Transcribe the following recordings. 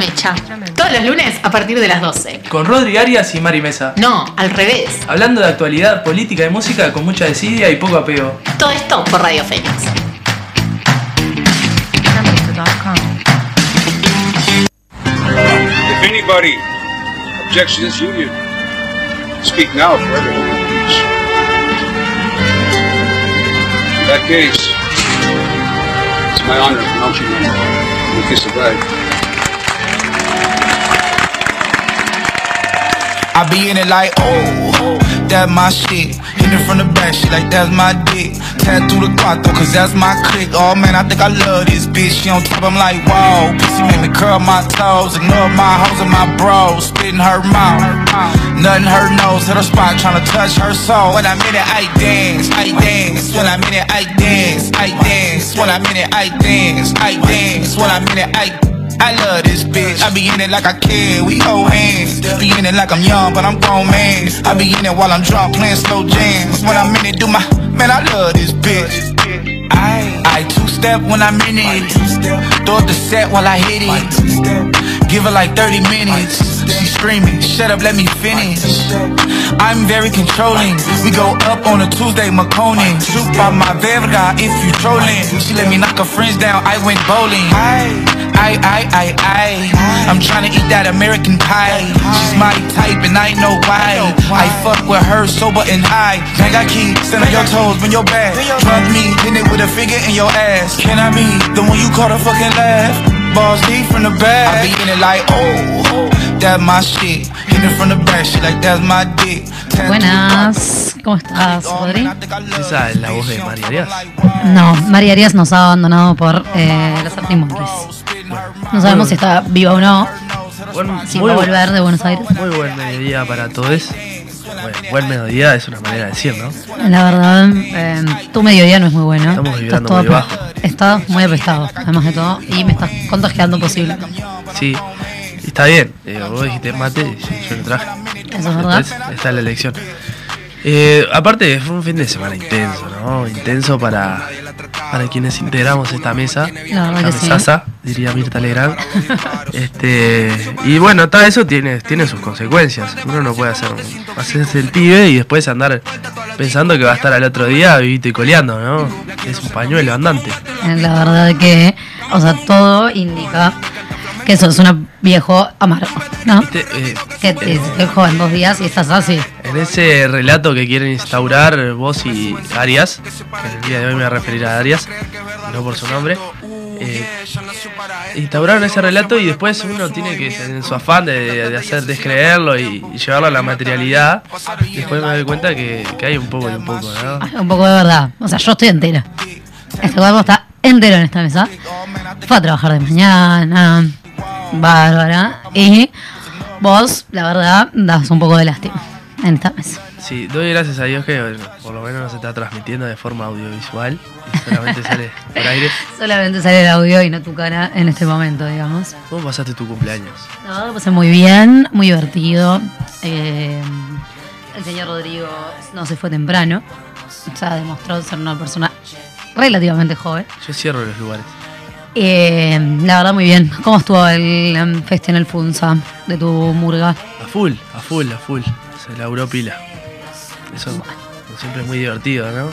Mecha. Todos los lunes a partir de las 12. Con Rodri Arias y Mari Mesa. No, al revés. Hablando de actualidad, política y música con mucha desidia y poco apego. Todo esto por Radio Fénix. If anybody objects to this union, speak now for everyone. In that case, it's my honor to pronounce you and kiss the I be in it like, oh, that my shit. Hit it from the back, shit like that's my dick. Tattoo the clock though, cause that's my click. Oh man, I think I love this bitch. She on top, I'm like, whoa. Pussy make me curl my toes. Ignore my hoes and my bros. Spit in her mouth. Nothing her nose, hit her spot, tryna touch her soul. When I'm in it, I dance, I dance. When I'm in it, I dance, I dance. When I'm in it, I dance, I dance. When I'm in it, I I love this bitch. I be in it like I care. We hold hands. Be in it like I'm young, but I'm grown man. I be in it while I'm drunk, playing slow jams. When I'm in it, do my man. I love this bitch. I I two step when I'm in it. Throw up the set while I hit it. Give her like 30 minutes. She screaming, shut up, let me finish. I'm very controlling. We go up on a Tuesday, McConan. Shoot by my verga if you trolling. She let me knock her friends down. I went bowling. I, I, I, I, I. I'm trying to eat that American pie. She's my type and I know why. I fuck with her sober and high. Gang I keep stand on your toes when you're bad. Drunk me, hit it with a finger in your ass. Can I be the one you call to fucking laugh? Balls deep from the back. I be in it like, oh, that's my shit. Hit it from the back, shit like that's my dick. Buenas, ¿cómo estás, Rodri? Esa es la voz de María Arias. No, María Arias nos ha abandonado por eh, los Artimores. No sabemos si está viva o no, Buen- si va a volver de Buenos Aires. muy buen mediodía para todos. Bueno, buen mediodía es una manera de decir, ¿no? La verdad, eh, tu mediodía no es muy bueno. Estamos vibrando todo muy bajo. Estás muy apestado, además de todo, y me estás contagiando posible. Sí, está bien. Eh, vos dijiste mate y yo lo traje. Eso es verdad. Está la elección. Eh, aparte, fue un fin de semana intenso, ¿no? Intenso para, para quienes integramos esta mesa. La que sí. mesaza, diría Mirta Legrand. este, y bueno, todo eso tiene, tiene sus consecuencias. Uno no puede hacer, hacerse el pibe y después andar pensando que va a estar al otro día vivito y coleando, ¿no? Es un pañuelo andante. Eh, La verdad que, o sea, todo indica que sos un viejo amargo, ¿no? Eh, Que te dejó en dos días y estás así. En ese relato que quieren instaurar vos y Arias, que en el día de hoy me voy a referir a Arias, no por su nombre, eh, instauraron ese relato y después uno tiene que, en su afán de, de hacer descreerlo y, y llevarlo a la materialidad, después me doy cuenta que, que hay un poco y un poco, ¿no? Ay, Un poco de verdad. O sea, yo estoy entera. Este cuerpo está entero en esta mesa. Fue a trabajar de mañana. Bárbara. Y vos, la verdad, das un poco de lástima en esta mesa. Sí, doy gracias a Dios que por lo menos no se está transmitiendo de forma audiovisual y solamente sale por aire. Solamente sale el audio y no tu cara en este momento, digamos. ¿Cómo pasaste tu cumpleaños? Verdad, lo pasé muy bien, muy divertido. Eh, el señor Rodrigo no se fue temprano. O sea, demostró ser una persona relativamente joven. Yo cierro los lugares. Eh, la verdad, muy bien. ¿Cómo estuvo el um, festival en el Funza de tu murga? A full, a full, a full. Se laburó pila. Eso siempre es muy divertido, ¿no?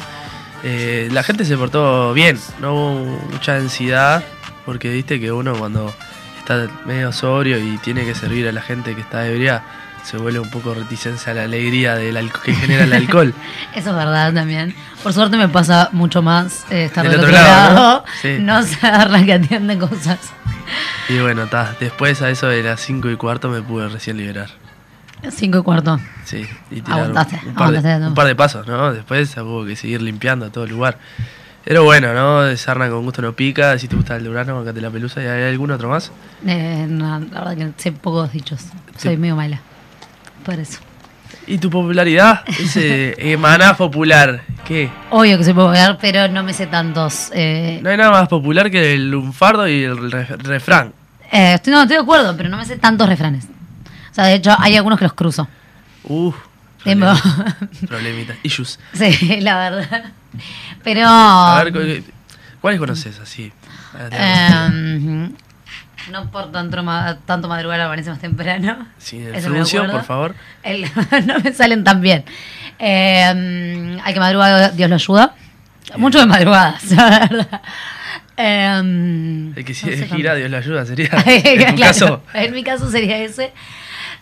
Eh, la gente se portó bien, no hubo mucha densidad, porque viste que uno cuando está medio sobrio y tiene que servir a la gente que está ebria, se vuelve un poco reticencia a la alegría del que genera el alcohol. Eso es verdad también. Por suerte me pasa mucho más eh, estar Del del, otro otro, lado, lado, ¿no? Sí. no ser la que atiende cosas. Y bueno, ta, después a eso de las 5 y cuarto me pude recién liberar. Cinco y cuarto. Sí, y tirar un, Aguantaste, un par de, aguantaste, ¿no? un par de pasos, ¿no? Después hubo que seguir limpiando todo el lugar. Pero bueno, ¿no? Sarna con gusto no pica, si te gusta el Durano, acá la pelusa. ¿Y hay algún otro más? Eh, no, la verdad que sé pocos dichos. Soy Sí. medio mala. Eso. ¿Y tu popularidad? Ese emaná popular. ¿Qué? Obvio que soy popular, pero no me sé tantos. Eh, No hay nada más popular que el lunfardo y el re- refrán. eh, estoy, no, estoy de acuerdo, pero no me sé tantos refranes. O sea, de hecho, hay algunos que los cruzo. Uh, Tipo- problemita. Problemita. Issues. Sí, la verdad. Pero. A ver, ¿cu- ¿cuáles conoces así? No por tanto, ma- tanto madrugar amanece más temprano. Sí, el fruncio, por favor. El- no me salen tan bien. Eh, al que madruga, Dios lo ayuda. Mucho de madrugadas, la verdad. Eh, El que no si sé gira, tanto. Dios le ayuda, sería. En Claro, caso, en mi caso sería ese.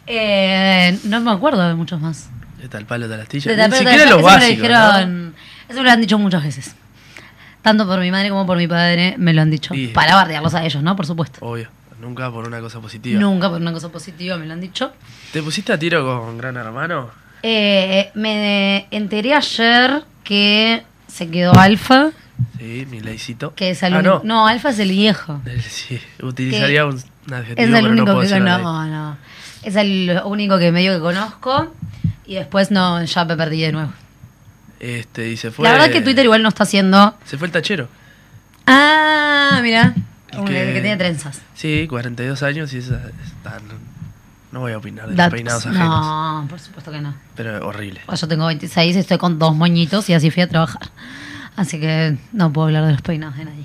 Eh, no me acuerdo de muchos más. está el palo de la astilla. De Ni tapete, siquiera los lo básicos. ¿no? Eso me lo han dicho muchas veces. Tanto por mi madre como por mi padre me lo han dicho. Para bardearlos a ellos, ¿no? Por supuesto. Obvio, nunca por una cosa positiva. Nunca por una cosa positiva me lo han dicho. ¿Te pusiste a tiro con Gran Hermano? Eh, me enteré ayer que se quedó Alfa, Sí, mi leycito. que es el ah, no. No. Alfa es el viejo. Sí, utilizaría un, un adjetivo, Es el único no que ahí. no. Es el único que medio que conozco. Y después no, ya me perdí de nuevo. Este, y se fue. La verdad que Twitter igual no está haciendo. Se fue el tachero. Ah, mira. El que- el que tiene trenzas. Sí, 42 años y esa, está- no, no voy a opinar de los peinados ajenos. No, por supuesto que no. Pero horrible. Pues yo tengo 26 y estoy con dos moñitos y así fui a trabajar. Así que no puedo hablar de los peinados de nadie.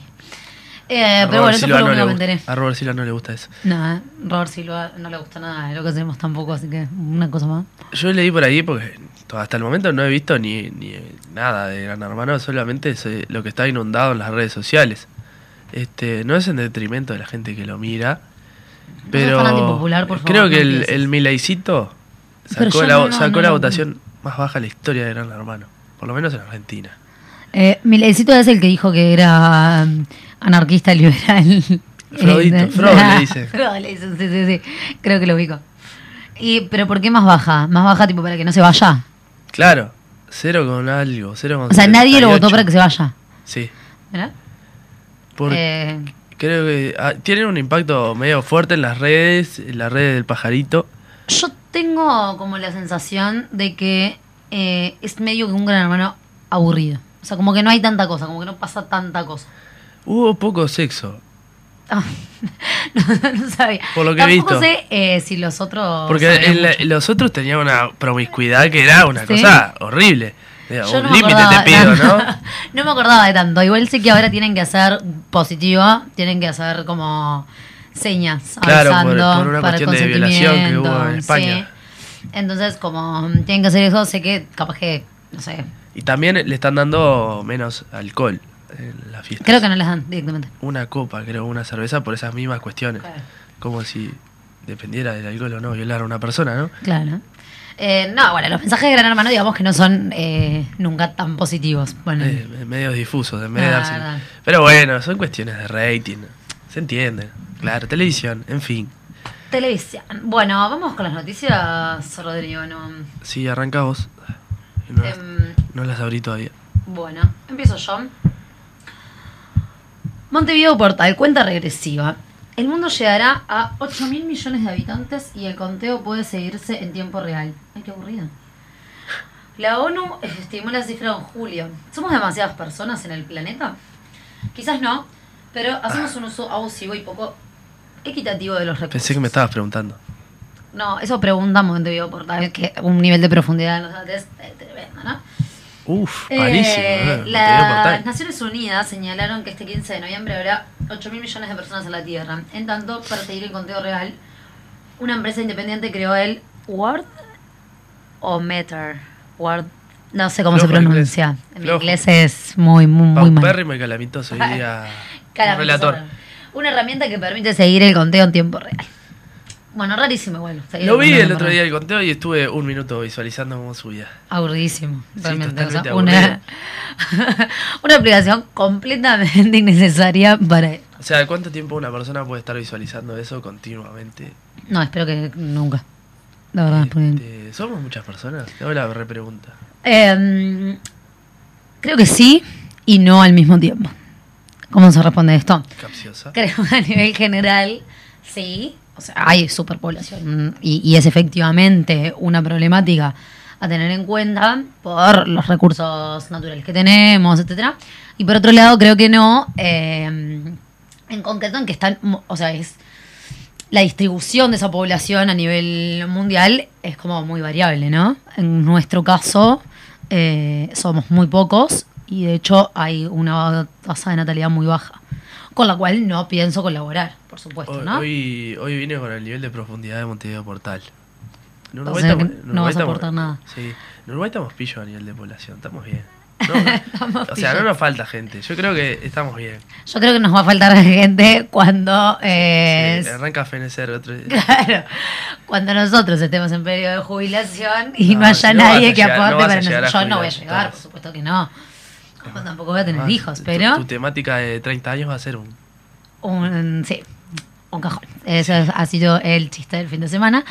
Eh, pero bueno, eso fue lo no único que enteré. A Robert Silva no le gusta eso. No, eh, Robert Silva no le gusta nada de lo que hacemos tampoco, así que una cosa más. Yo leí por ahí porque hasta el momento no he visto ni, ni nada de Gran Hermano, solamente es, eh, lo que está inundado en las redes sociales. Este, no es en detrimento de la gente que lo mira, pero fan antipopular, por favor, creo que no el, el Pero sacó la, no, no, sacó no la lo- votación más baja en la historia de Gran Hermano, por lo menos en Argentina. Eh, es el que dijo que era um, anarquista liberal. Frodito, Eh, Frodo le dice. Frodo le dice, sí, sí, sí. Creo que lo ubico. Y, ¿Pero por qué más baja? ¿Más baja tipo para que no se vaya? Claro, cero con algo, cero con O sea, nadie lo 78. votó para que se vaya. Sí, ¿Verdad? por- Eh, creo que ah, tienen un impacto medio fuerte en las redes, en las redes del pajarito. yo tengo como la sensación de que eh, es medio que un gran hermano aburrido. O sea, como que no hay tanta cosa, como que no pasa tanta cosa. Hubo poco sexo, no, no sabía. Por lo que he visto. sé eh, si los otros. Porque mucho. los otros tenían una promiscuidad que era una Sí. cosa horrible. Digo, Yo un no me límite te pido, ¿no? no me acordaba de tanto. Igual sé que ahora tienen que hacer positivo, tienen que hacer como señas Claro, por- una para el cuestión de violación que hubo en España. sí. Entonces, como mm, tienen que hacer eso, sé que capaz que, no sé, Y también le están dando menos alcohol en la fiesta. creo que no les dan directamente. Una copa, creo, una cerveza por esas mismas cuestiones. Claro. Como si dependiera del alcohol o no violar a una persona, ¿no? Claro. Eh, no, bueno, los mensajes de Gran Hermano, digamos que no son eh, nunca tan positivos. Bueno, Eh, medios difusos, en vez de Ah, darse-. Pero bueno, son cuestiones de rating. Se entiende. Claro, televisión, en fin. televisión. Bueno, vamos con las noticias, Rodrigo. ¿no? Sí, arranca vos. No, las- Em, no las abrí todavía. Bueno, empiezo yo. Montevideo Portal, cuenta regresiva. El mundo llegará a 8 mil millones de habitantes y el conteo puede seguirse en tiempo real. Ay, qué aburrido. La ONU estimó la cifra en julio. ¿Somos demasiadas personas en el planeta? Quizás no, pero hacemos un uso abusivo y poco equitativo de los recursos. Pensé que me estabas preguntando. No, eso pregunta Montevideo Portal, que un nivel de profundidad en es tremendo, ¿no? Uf, Eh, malísimo. eh, Montevideo las. Naciones Unidas señalaron que este 15 de noviembre habrá 8 mil millones de personas en la Tierra. En tanto, para seguir el conteo real, una empresa independiente creó el Word o Meter. Word, no sé cómo se Flojo pronuncia. En mi inglés es muy, muy, muy mal. Y calamitoso, diría relator. Una herramienta que permite seguir el conteo en tiempo real. Bueno, rarísimo igual. seguir Lo vi el otro día el conteo y estuve un minuto visualizando cómo subía. Aburridísimo, Sí, realmente. o sea, totalmente una, una aplicación completamente innecesaria para... O sea, ¿cuánto tiempo una persona puede estar visualizando eso continuamente? No, espero que nunca. La verdad, Este, ¿Somos muchas personas? Te hago la repregunta. Em, creo que sí y no al mismo tiempo. ¿Cómo se responde esto? Capciosa. Creo que a nivel general, sí. O sea, hay superpoblación y, y es efectivamente una problemática a tener en cuenta por los recursos naturales que tenemos, etcétera. Y por otro lado, creo que no, eh, en concreto en que están, o sea, es la distribución de esa población a nivel mundial es como muy variable, ¿no? En nuestro caso, eh, somos muy pocos y de hecho hay una tasa de natalidad muy baja. Con la cual no pienso colaborar, por supuesto, Hoy, ¿no? hoy, hoy vine con el nivel de profundidad de Montevideo Portal. En O sea que estamos- en no vas a aportar nada. Sí, en Uruguay estamos pillos a nivel de población, estamos bien. No, Estamos o sea, no nos falta gente, yo creo que estamos bien. Yo creo que nos va a faltar gente cuando... eh, Sí, arranca a fenecer otro Claro, cuando nosotros estemos en periodo de jubilación y no, No, haya no nadie que aporte para nosotros. Yo no voy a llegar, por supuesto que no. Tampoco voy a tener Ah, hijos, pero Tu, temática de 30 años va a ser un... un, sí, un cajón. Ese ha sido el chiste del fin de semana.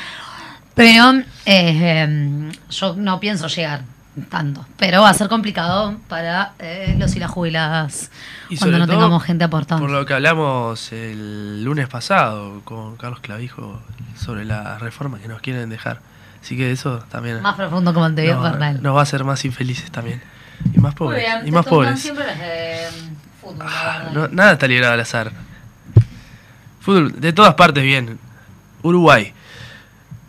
Pero eh, em, yo no pienso llegar tanto. Pero va a ser complicado para eh, los y las jubiladas Y cuando no tengamos gente aportando. Por lo que hablamos el lunes pasado con Carlos Clavijo sobre la reforma que nos quieren dejar. Así que eso también Más profundo como nos, Bernal. nos va a hacer más infelices también. Y más pobres. bien, y más pobres. siempre de fútbol, Ah, no- nada está librado al azar. Fútbol de todas partes bien. Uruguay.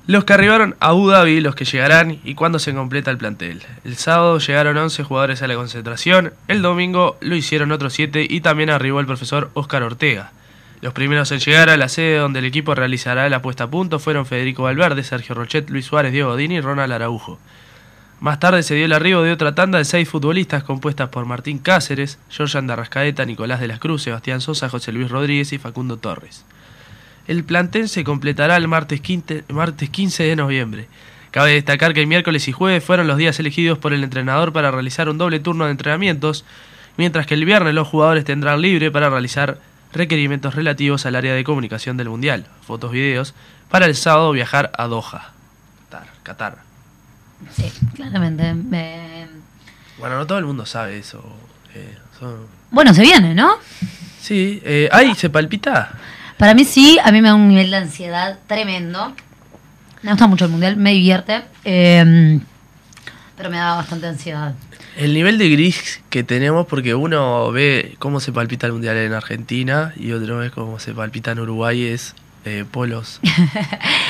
Los que arribaron a Abu Dhabi, los que llegarán y cuándo se completa el plantel. El sábado llegaron 11 jugadores a la concentración, el domingo lo hicieron otros 7 y también arribó el profesor Óscar Ortega. Los primeros en llegar a la sede donde el equipo realizará la puesta a punto fueron Federico Valverde, Sergio Rochet, Luis Suárez, Diego Dini y Ronald Araujo. Más tarde se dio el arribo de otra tanda de seis futbolistas compuestas por Martín Cáceres, Georgian Darrascaeta, Nicolás de las Cruz, Sebastián Sosa, José Luis Rodríguez y Facundo Torres. El plantel se completará el martes 15, martes 15 de noviembre. Cabe destacar que el miércoles y jueves fueron los días elegidos por el entrenador para realizar un doble turno de entrenamientos, mientras que el viernes los jugadores tendrán libre para realizar requerimientos relativos al área de comunicación del Mundial, fotos, videos, para el sábado viajar a Doha. Qatar. Sí, claramente. Eh, Bueno, no todo el mundo sabe eso. eh, son- bueno, se viene, ¿no? Sí, eh, ¿ay, se palpita? Para mí sí, a mí me da un nivel de ansiedad tremendo. Me gusta mucho el mundial, me divierte. eh, pero me da bastante ansiedad. El nivel de gris que tenemos, porque uno ve cómo se palpita el mundial en Argentina y otro ve cómo se palpita en Uruguay, es eh, polos.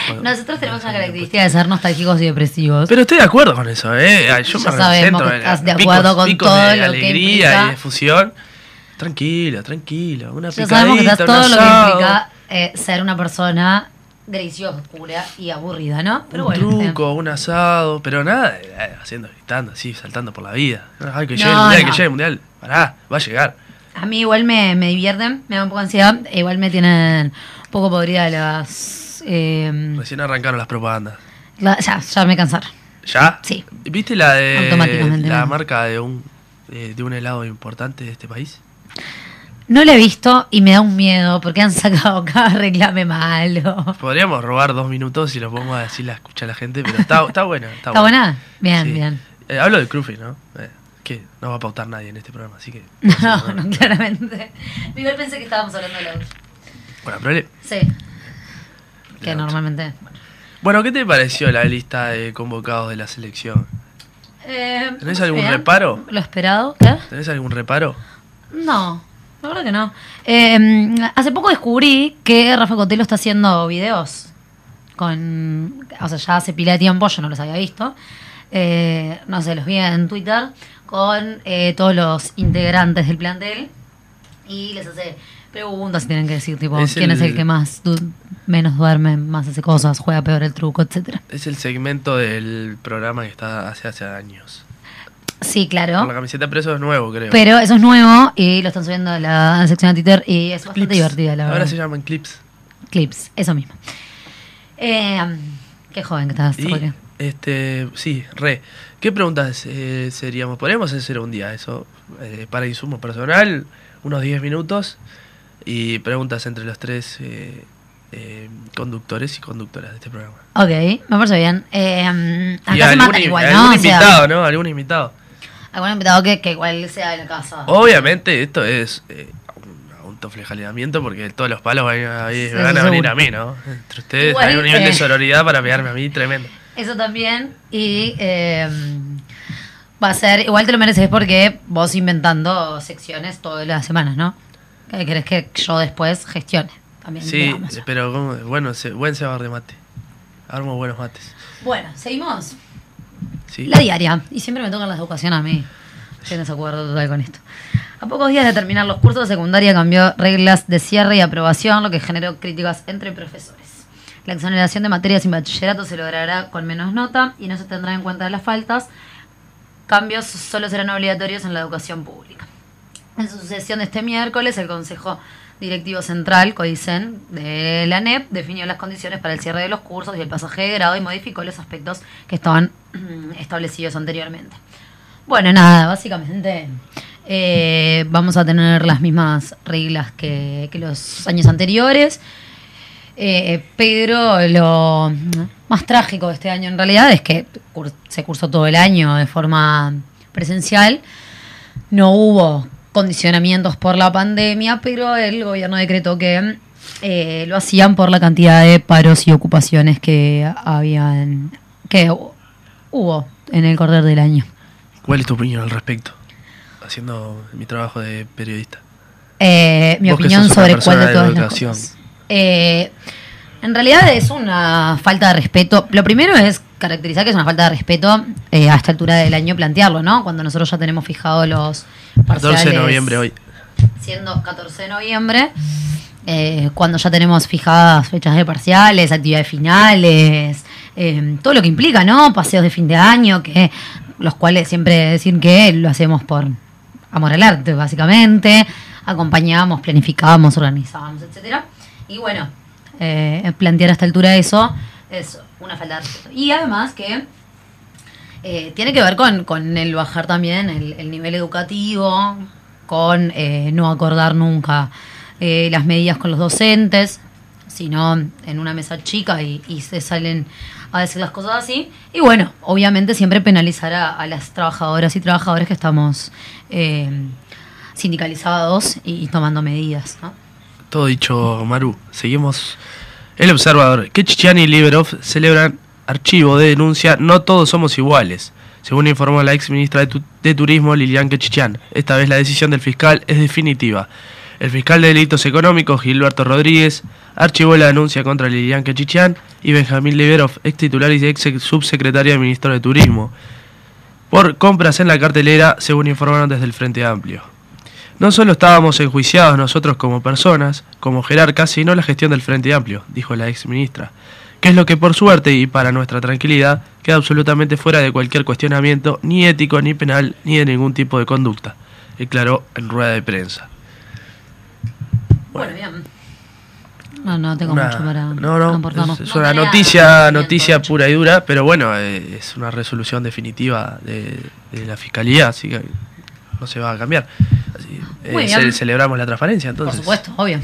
Bueno, Nosotros tenemos una sé, característica de ser nostálgicos y depresivos. Pero estoy de acuerdo con eso, ¿eh? Yo Ya me sabemos que estás de picos- acuerdo con picos todo de lo que alegría implica. y de fusión. Tranquilo, tranquilo. Una ya sabemos que estás todo lo que implica eh, ser una persona y oscura y aburrida, ¿no? Pero un bueno. truco, un asado, pero nada, eh, haciendo, gritando así, saltando por la vida. Ay, que No, llegue el mundial, no. que llegue el mundial. Pará, va a llegar. A mí igual me, me divierten, me da un poco de ansiedad. e Igual me tienen poco podrida las... eh, Recién arrancaron las propagandas. la- ya, ya me cansaron. ¿Ya? Sí. ¿Viste la de Automáticamente, la ¿no? marca de un de, de un helado importante de este país? No lo he visto y me da un miedo porque han sacado cada reclame malo. Podríamos robar dos minutos y lo ponemos a decir la escucha la gente, pero está, está buena. ¿Está, ¿Está buena? Bien, Sí. bien. Eh, hablo de Cruffy, ¿no? Eh, que no va a pautar nadie en este programa, así que. No, no, claramente. Igual pensé que estábamos hablando de la U. Bueno, pero le- Sí. Que normalmente. bueno, ¿qué te pareció la lista de convocados de la selección? Eh, ¿Tenés algún bien. reparo? Lo esperado. ¿Qué? ¿Tenés algún reparo? No, la verdad que no. Eh, hace poco descubrí que Rafa Cotelo está haciendo videos con. O sea, ya hace pila de tiempo, yo no los había visto. Eh, no sé, los vi en Twitter con eh, todos los integrantes del plantel y les hace preguntas tienen que decir, tipo, Es quién es el- que más du- menos duerme, más hace cosas, juega peor el truco, etcétera. Es el segmento del programa que está hace hace años. Sí, claro. Con la camiseta, pero eso es nuevo, creo. Pero eso es nuevo y lo están subiendo a la sección de Twitter y es bastante Clips. divertida, la verdad. Ahora se llaman clips. Clips, eso mismo. Eh, qué joven que estás, Y, este, sí, re. ¿Qué preguntas eh, seríamos? Podríamos hacer un día eso eh, para insumo personal, unos 10 minutos y preguntas entre los tres eh, eh, conductores y conductoras de este programa. Ok, me parece bien. Eh, acá y se algún, igual, ¿no? Invitado, ¿no? Algún invitado. algún invitado que, que igual sea de la casa. Obviamente esto es eh, un, toflejalamiento porque todos los palos van a, ahí Sí, me van a seguro. venir a mí, ¿no? Entre ustedes Igual, hay un nivel de sororidad para pegarme a mí tremendo. Eso también. Y eh, va a ser, igual te lo mereces porque vos inventando secciones todas las semanas, ¿no? Que querés que yo después gestione. También, Sí, digamos. pero como- bueno, se, buen cebar de mate. Armo buenos mates. Bueno, seguimos. Sí. La diaria. Y siempre me tocan las de educación a mí. Estoy en desacuerdo total con esto. A pocos días de terminar los cursos de secundaria cambió reglas de cierre y aprobación, lo que generó críticas entre profesores. La exoneración de materias sin bachillerato se logrará con menos nota y no se tendrá en cuenta las faltas. Cambios solo serán obligatorios en la educación pública. En su sesión de este miércoles, el Consejo Directivo Central, CODICEN, de la ANEP, definió las condiciones para el cierre de los cursos y el pasaje de grado y modificó los aspectos que estaban establecidos anteriormente. Bueno, nada, básicamente eh, vamos a tener las mismas reglas que, los años anteriores. Eh, pero lo más trágico de este año en realidad es que se cursó todo el año de forma presencial. No hubo condicionamientos por la pandemia, pero el gobierno decretó que eh, lo hacían por la cantidad de paros y ocupaciones que habían que hu- hubo en el correr del año. ¿Cuál es tu opinión al respecto? Haciendo mi trabajo de periodista. Eh, mi opinión sobre cuál de de todas las cosas. Eh, en realidad es una falta de respeto. Lo primero es caracterizar que es una falta de respeto eh, a esta altura del año plantearlo, ¿no? Cuando nosotros ya tenemos fijados los 14 de parciales noviembre hoy. siendo 14 de noviembre, eh, cuando ya tenemos fijadas fechas de parciales, actividades finales, eh, todo lo que implica, ¿no? Paseos de fin de año, que los cuales siempre decir que lo hacemos por amor al arte, básicamente, acompañamos, planificamos, organizamos, etcétera. Y bueno, eh, plantear a esta altura eso es una falta de respeto. Y además que eh, tiene que ver con, con el bajar también el, el nivel educativo, con eh, no acordar nunca eh, las medidas con los docentes, sino en una mesa chica y, se salen a decir las cosas así. Y bueno, obviamente siempre penalizar a, las trabajadoras y trabajadores que estamos eh, sindicalizados y, tomando medidas. Todo dicho, Maru. Seguimos. El observador. Que y Liberov celebran archivo de denuncia No todos somos iguales. Según informó la ex ministra de, Tu- de Turismo, Lilian Quechichán. Esta vez la decisión del fiscal es definitiva. El fiscal de delitos económicos, Gilberto Rodríguez, archivó la denuncia contra Lilian Quechichán y Benjamín Liberov, ex titular y ex subsecretario de Ministro de Turismo, por compras en la cartelera, según informaron desde el Frente Amplio. No solo estábamos enjuiciados nosotros como personas, como jerarcas, sino la gestión del Frente Amplio, dijo la ex ministra, que es lo que por suerte y para nuestra tranquilidad queda absolutamente fuera de cualquier cuestionamiento, ni ético, ni penal, ni de ningún tipo de conducta, declaró en rueda de prensa. Bueno, bien. No, no tengo Una- mucho para no, no, es, es una noticia, noticia pura y dura, pero bueno, eh, es una resolución definitiva de, de la fiscalía, así que no se va a cambiar. Así, eh, ce- celebramos la transparencia, Por entonces. supuesto, obvio.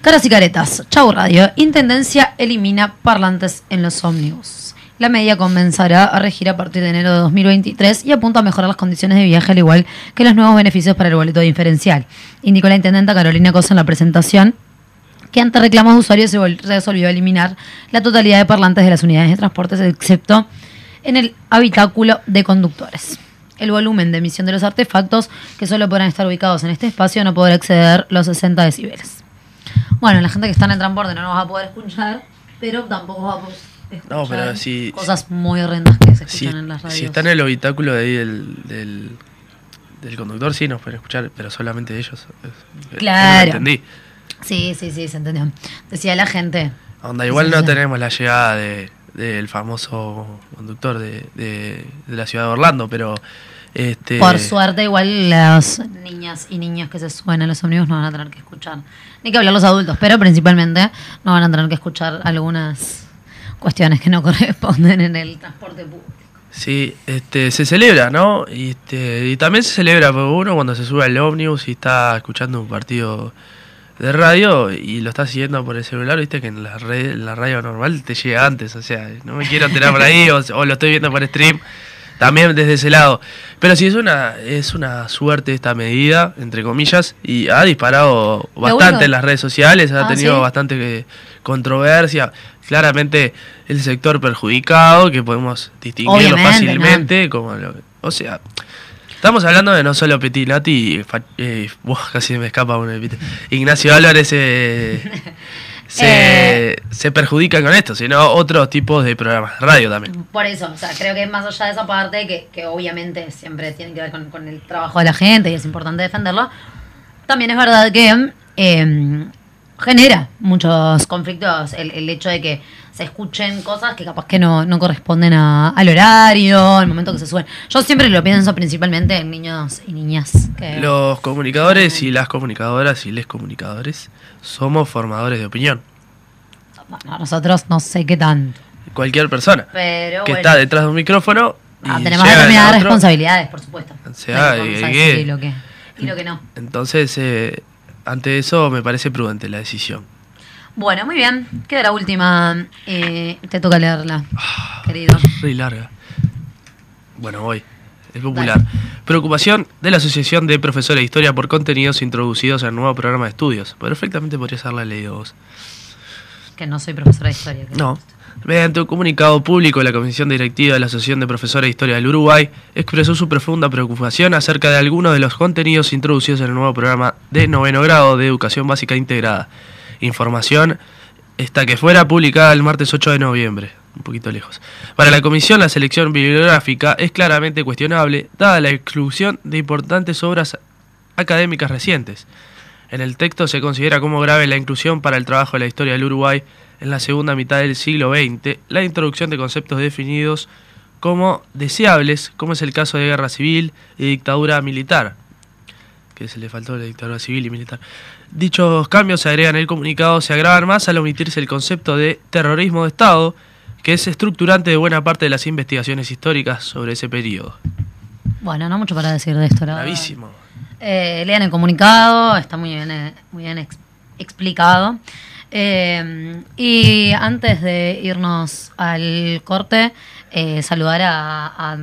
Caras y caretas. Chau Radio. Intendencia elimina parlantes en los ómnibus. La medida comenzará a regir a partir de enero de 2023 y apunta a mejorar las condiciones de viaje, al igual que los nuevos beneficios para el boleto diferencial. Indicó la intendenta Carolina Cosa en la presentación que ante reclamos de usuarios se resolvió eliminar la totalidad de parlantes de las unidades de transportes, excepto en el habitáculo de conductores. El volumen de emisión de los artefactos, que solo podrán estar ubicados en este espacio, no podrá exceder los 60 decibeles. Bueno, la gente que está en el transporte no nos va a poder escuchar, pero tampoco va a poder escuchar No, pero si- cosas muy horrendas que se Si, escuchan en las radios. si está en el habitáculo de ahí del, del, del conductor, sí nos pueden escuchar, pero solamente ellos. Claro. no entendí. Sí, sí, sí, se entendió. Decía la gente. Onda, igual Sí, no sí. tenemos la llegada de- del famoso conductor de, de- de la ciudad de Orlando, pero este Por suerte, igual las niñas y niños que se suben a los ómnibus no van a tener que escuchar. Ni que hablar los adultos, pero principalmente no van a tener que escuchar algunas cuestiones que no corresponden en el transporte público. Sí, este, se celebra, ¿no? Y, este, y también se celebra porque uno cuando se sube al ómnibus y está escuchando un partido de radio y lo está siguiendo por el celular, viste que en la, red, en la radio normal te llega antes, o sea, no me quiero enterar por ahí o, o lo estoy viendo por stream, también desde ese lado. Pero sí es una, es una suerte esta medida, entre comillas, y ha disparado bastante en las redes sociales, ha Ah, tenido ¿sí? bastante controversia. Claramente el sector perjudicado, que podemos distinguirlo Obviamente, fácilmente, como lo- o sea, estamos hablando de no solo Petinati, eh, casi me escapa uno, ¿viste? Ignacio Álvarez, eh, se, Eh. se perjudican con esto, sino otros tipos de programas de radio también. Por eso, o sea, creo que más allá de esa parte, que, que obviamente siempre tiene que ver con, con el trabajo de la gente y es importante defenderlo, también es verdad que eh, genera muchos conflictos el, el hecho de que se escuchen cosas que capaz que no, no corresponden a- al horario, al momento que se suben. Yo siempre lo pienso principalmente en niños y niñas. Que, Los comunicadores y las comunicadoras y les comunicadores somos formadores de opinión. bueno, nosotros no sé qué tanto. Cualquier persona Pero que bueno. está detrás de un micrófono. Ah, tenemos determinadas responsabilidades, por supuesto. O sea, y- y lo que, y lo que no. Entonces, eh, ante eso me parece prudente la decisión. Bueno, muy bien. Queda la última. Eh, te toca leerla, querido. Re larga. Bueno, voy. Es popular. Preocupación de la Asociación de Profesores de Historia por contenidos introducidos en el nuevo programa de estudios. Perfectamente podrías haberla leído vos. Que no soy profesora de historia. No. Mediante un comunicado público, la Comisión Directiva de la Asociación de Profesores de Historia del Uruguay expresó su profunda preocupación acerca de algunos de los contenidos introducidos en el nuevo programa de noveno grado de Educación Básica Integrada. Información esta que fuera publicada el martes 8 de noviembre, un poquito lejos. Para la Comisión, la selección bibliográfica es claramente cuestionable, dada la exclusión de importantes obras académicas recientes. En el texto se considera como grave la inclusión para el trabajo de la historia del Uruguay en la segunda mitad del siglo XX, la introducción de conceptos definidos como deseables, como es el caso de guerra civil y dictadura militar, que se le faltó la dictadura civil y militar. Dichos cambios se agregan en el comunicado, se agravan más al omitirse el concepto de terrorismo de Estado, que es estructurante de buena parte de las investigaciones históricas sobre ese periodo. Bueno, no mucho para decir de esto, la. Eh, lean el comunicado, está muy bien, eh, muy bien ex- explicado. Eh, y antes de irnos al corte, eh, saludar a, a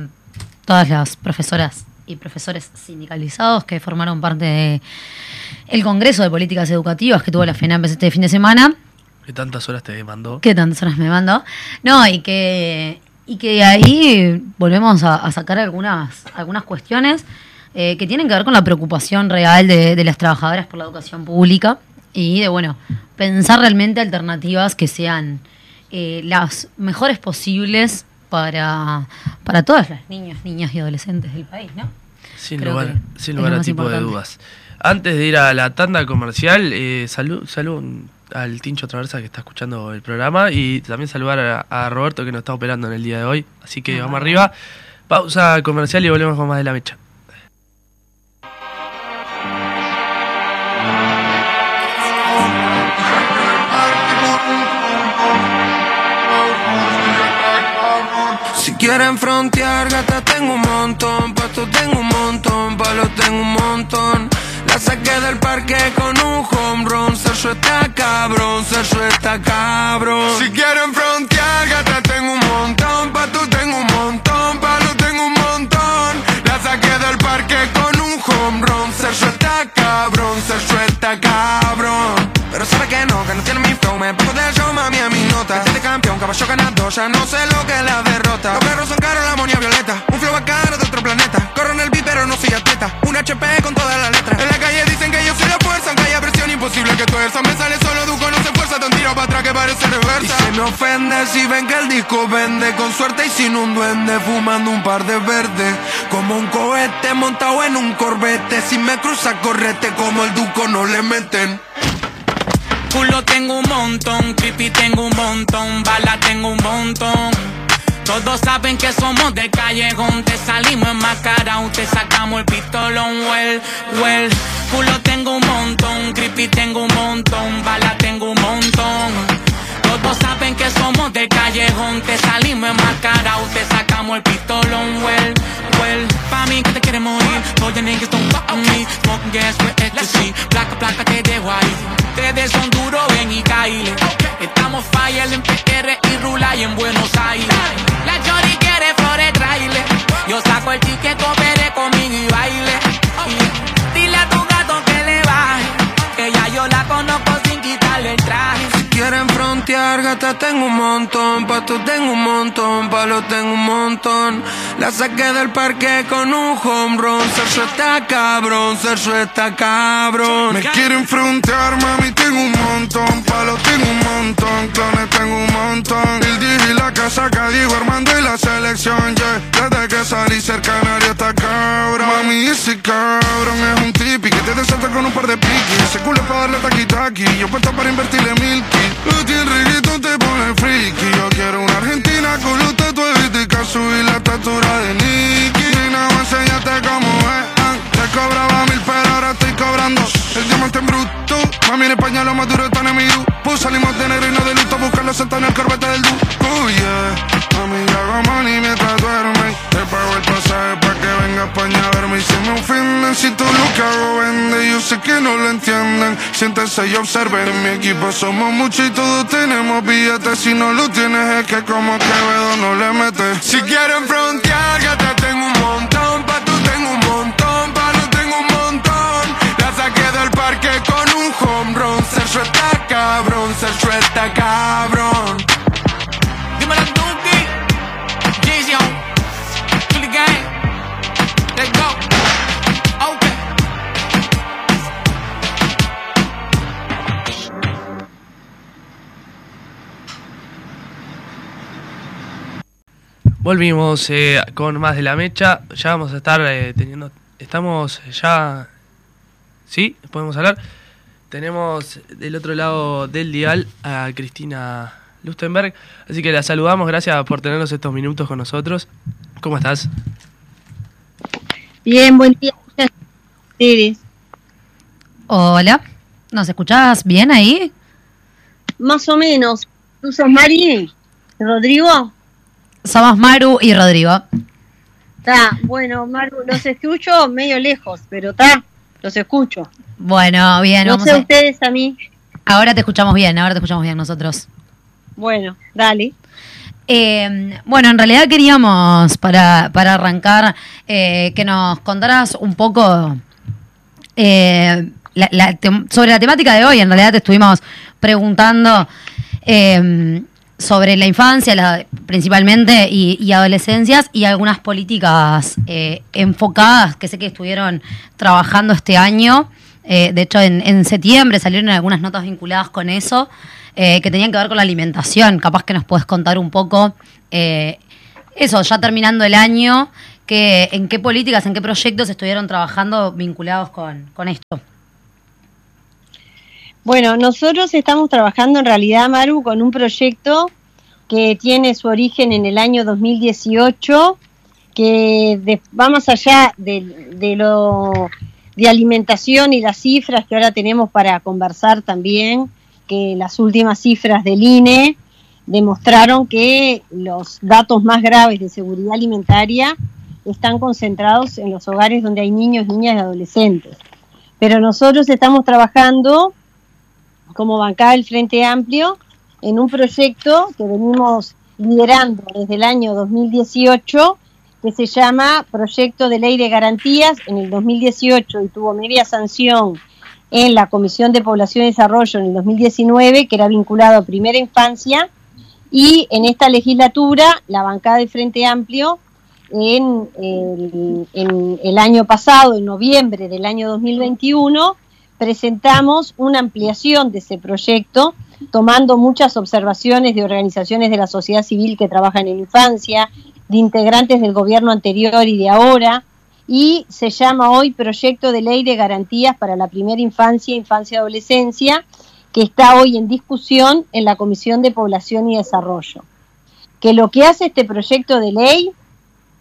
todas las profesoras y profesores sindicalizados que formaron parte de el Congreso de Políticas Educativas que tuvo la FENAP este fin de semana. ¿Qué tantas horas te demandó? ¿Qué tantas horas me mando? No, y que, y que de ahí volvemos a, a sacar algunas, algunas cuestiones eh, que tienen que ver con la preocupación real de, de las trabajadoras por la educación pública y de, bueno, pensar realmente alternativas que sean eh, las mejores posibles para, para todas las niñas, niñas y adolescentes del país, ¿no? Sin Creo lugar, sin lugar a tipo de dudas. Antes de ir a la tanda comercial, eh, salud, salud al Tincho Traversa que está escuchando el programa y también saludar a, a Roberto que nos está operando en el día de hoy. Así que Ah, vamos arriba. Pausa comercial y volvemos con más de la mecha. Quieren frontear, gata tengo un montón, pasto tengo un montón, palos tengo un montón. La saqué del parque con un home run, Sergio está cabrón, Sergio está cabrón. Si quieren frontear, gata tengo un montón, pasto tengo un montón, palos tengo un montón. La saqué del parque con un home run, Sergio está cabrón, Sergio está cabrón. Pero sabe que no, que no tiene mi flow, me pongo del show, mami, a mi nota. Este campeón, caballo ganador, ya no sé lo que es la derrota. Los perros son caros, la amonía violeta. Un flow bacano de otro planeta. Corro en el beat, pero no soy atleta. Un HP con todas las letras. En la calle dicen que yo soy la fuerza, aunque haya presión imposible que tuerza. Me sale solo Duco, no se fuerza, te tiro para atrás que parece reversa. Y se me ofende si ven que el disco vende. Con suerte y sin un duende, fumando un par de verdes. Como un cohete montado en un corbete. Si me cruza, correte como el Duco, no le meten. Culo tengo un montón, creepy tengo un montón, bala tengo un montón. Todos saben que somos de callejón, te salimos enmascarados, te sacamos el pistolón, well, well. Culo tengo un montón, creepy tengo un montón, bala tengo un montón. Todos saben que somos de callejón, te salimos enmascarados, te sacamos el pistolón, well, well. Pa' mí que te quiere morir, todos the niggas don't fuck with me, smoking gas with ecstasy, placa, placa, te dejo ahí. Ustedes son duros, ven y. Estamos fire en PR y Rula y en Buenos Aires. La Chori quiere flores, traile. Yo saco el ticket, coopere conmigo y baile. Dile a tu gato que le baje, que ya yo la conozco sin quitarle el traje. Quieren frontear, gata tengo un montón, pato tengo un montón, palo tengo un montón. La saqué del parque con un home run, Sergio está cabrón, Sergio está cabrón. Me quieren frontear, mami, tengo un montón. Palos tengo un montón, clones tengo un montón. El DJ la casa que digo, Armando y la selección, yeah. Desde que salí ser canario está cabrón. Mami, ese cabrón es un tipi que te desata con un par de piquis. Ese culo es para darle taqui-taqui. Yo puesto para invertirle milky. Luti el te pone friki. Yo quiero una argentina con los tatuajes y subir la estatura de Nicky. Nena, voy a enseñarte cómo es. ah. Te cobraba mil, pero ahora estoy cobrando el diamante en bruto. Mami, en España lo más duro están en mi salimos de negro y no de luto. Buscarlo sentado en el corbete del du. Oh yeah. Mami, yo hago money mientras duerme. Te pago el pasaje pa' que venga a España a verme. Y si me ofenden, si todo lo que hago vende. Yo sé que no lo entienden. Siéntese y observen. En mi equipo somos muchos y todos tenemos billetes. Si no lo tienes, es que como Quevedo no le metes. Si quieren frontear, gata tengo un montón, pato tengo un montón, palo tengo un montón. La saqué del parque con un home run, está cabrón, Sergio está cabrón. Volvimos eh, con más de la mecha. Ya vamos a estar eh, teniendo. Estamos ya. ¿Sí? ¿Podemos hablar? Tenemos del otro lado del dial a Cristina Lustenberg. Así que la saludamos. Gracias por tenernos estos minutos con nosotros. ¿Cómo estás? Bien, buen día. Gracias. Hola, ¿nos escuchás bien ahí? Más o menos. ¿Tú sos Mari? ¿Rodrigo? Somos Maru y Rodrigo. Está, bueno, Maru, los escucho medio lejos, pero está, los escucho. Bueno, bien, No vamos sé a... ustedes a mí. Ahora te escuchamos bien, ahora te escuchamos bien nosotros. Bueno, dale. Eh, bueno, en realidad queríamos, para, para arrancar, eh, que nos contaras un poco eh, la- la tem- sobre la temática de hoy. En realidad te estuvimos preguntando eh, sobre la infancia, la- principalmente, y, y adolescencias, y algunas políticas eh, enfocadas que sé que estuvieron trabajando este año. Eh, de hecho, en, en septiembre salieron algunas notas vinculadas con eso, eh, que tenían que ver con la alimentación. Capaz que nos puedes contar un poco eh, eso, ya terminando el año, que, en qué políticas, en qué proyectos estuvieron trabajando vinculados con, con esto. Bueno, nosotros estamos trabajando en realidad, Maru, con un proyecto que tiene su origen en el año 2018, que va más allá de, de lo de alimentación y las cifras que ahora tenemos para conversar también, que las últimas cifras del INE demostraron que los datos más graves de seguridad alimentaria están concentrados en los hogares donde hay niños, niñas y adolescentes. Pero nosotros estamos trabajando como bancada del Frente Amplio en un proyecto que venimos liderando desde el año 2018 que se llama Proyecto de Ley de Garantías. En el 2018 y tuvo media sanción en la Comisión de Población y Desarrollo en el 2019 que era vinculado a primera infancia y en esta legislatura la bancada del Frente Amplio en el, en el año pasado, en noviembre del año 2021, presentamos una ampliación de ese proyecto, tomando muchas observaciones de organizaciones de la sociedad civil que trabajan en infancia, de integrantes del gobierno anterior y de ahora, y se llama hoy Proyecto de Ley de Garantías para la Primera Infancia, Infancia y Adolescencia, que está hoy en discusión en la Comisión de Población y Desarrollo. Que lo que hace este proyecto de ley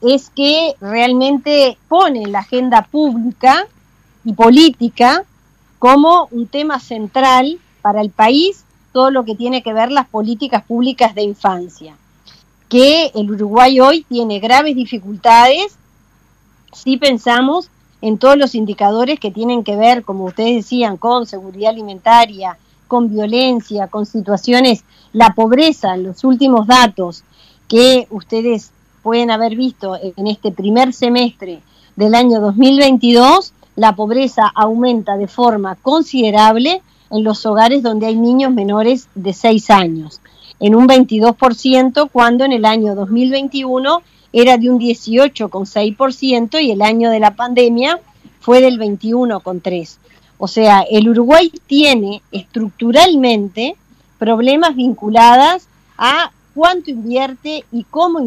es que realmente pone en la agenda pública y política como un tema central para el país todo lo que tiene que ver las políticas públicas de infancia. Que el Uruguay hoy tiene graves dificultades si pensamos en todos los indicadores que tienen que ver, como ustedes decían, con seguridad alimentaria, con violencia, con situaciones, la pobreza, los últimos datos que ustedes pueden haber visto en este primer semestre del año 2022, la pobreza aumenta de forma considerable en los hogares donde hay niños menores de 6 años, en un 22% cuando en el año 2021 era de un 18,6% y el año de la pandemia fue del 21,3%. O sea, el Uruguay tiene estructuralmente problemas vinculados a cuánto invierte y cómo,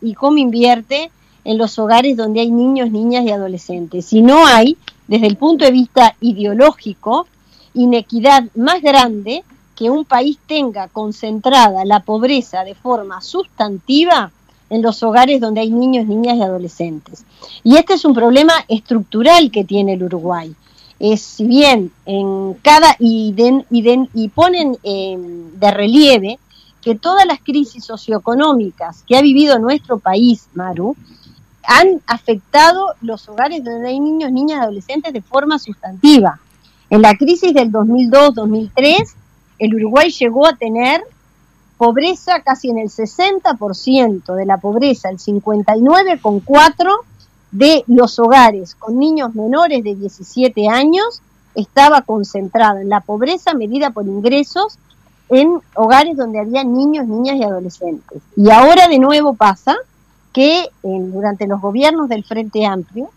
y cómo invierte en los hogares donde hay niños, niñas y adolescentes. Si no hay, desde el punto de vista ideológico, inequidad más grande que un país tenga concentrada la pobreza de forma sustantiva en los hogares donde hay niños, niñas y adolescentes. Y este es un problema estructural que tiene el Uruguay. Es, si bien en cada y, y, ponen em, de relieve que todas las crisis socioeconómicas que ha vivido nuestro país, Maru, han afectado los hogares donde hay niños, niñas y adolescentes de forma sustantiva. En la crisis del 2002-2003, el Uruguay llegó a tener pobreza casi en el 60% de la pobreza, el 59,4% de los hogares con niños menores de 17 años estaba concentrado en la pobreza medida por ingresos en hogares donde había niños, niñas y adolescentes. Y ahora de nuevo pasa que durante los gobiernos del Frente Amplio,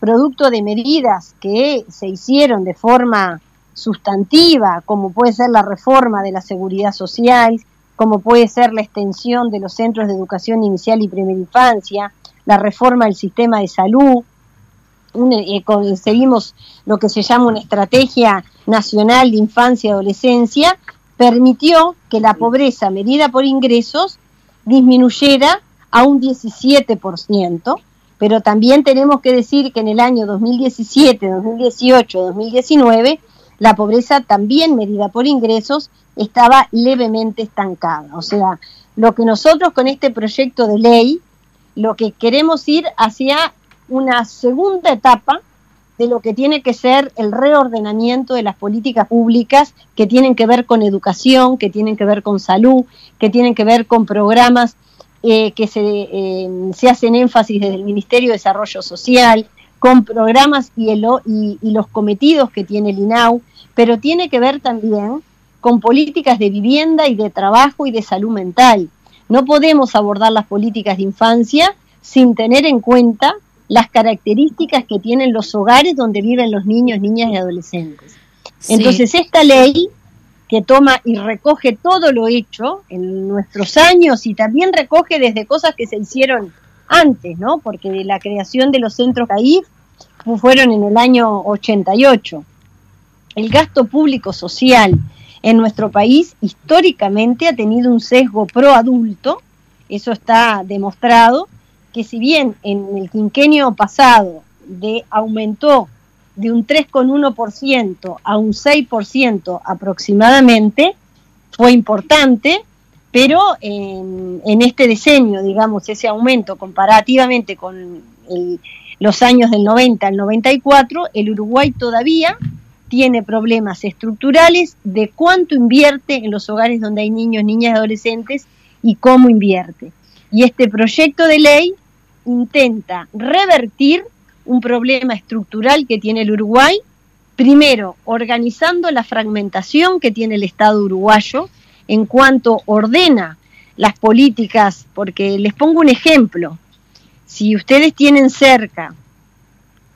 producto de medidas que se hicieron de forma sustantiva, como puede ser la reforma de la seguridad social, como puede ser la extensión de los centros de educación inicial y primera infancia, la reforma del sistema de salud, eh, seguimos lo que se llama una estrategia nacional de infancia y adolescencia, permitió que la pobreza medida por ingresos disminuyera a un 17%, pero también tenemos que decir que en el año 2017, 2018, 2019, la pobreza también medida por ingresos estaba levemente estancada. O sea, lo que nosotros con este proyecto de ley, lo que queremos ir hacia una segunda etapa de lo que tiene que ser el reordenamiento de las políticas públicas que tienen que ver con educación, que tienen que ver con salud, que tienen que ver con programas eh, que se, eh, se, hacen énfasis desde el Ministerio de Desarrollo Social, con programas y, el, y, y los cometidos que tiene el INAU, pero tiene que ver también con políticas de vivienda y de trabajo y de salud mental. No podemos abordar las políticas de infancia sin tener en cuenta las características que tienen los hogares donde viven los niños, niñas y adolescentes. Entonces, esta ley que toma y recoge todo lo hecho en nuestros años y también recoge desde cosas que se hicieron antes, ¿no? Porque la creación de los centros CAIF fueron en el año 88. El gasto público social en nuestro país históricamente ha tenido un sesgo pro adulto, eso está demostrado, que si bien en el quinquenio pasado de aumentó de un 3,1% a un 6% aproximadamente, fue importante, pero en, este diseño, digamos, ese aumento comparativamente con los años del 90 al 94, el Uruguay todavía tiene problemas estructurales de cuánto invierte en los hogares donde hay niños, niñas adolescentes y cómo invierte. Y este proyecto de ley intenta revertir un problema estructural que tiene el Uruguay, primero organizando la fragmentación que tiene el Estado uruguayo en cuanto ordena las políticas, porque les pongo un ejemplo, si ustedes tienen cerca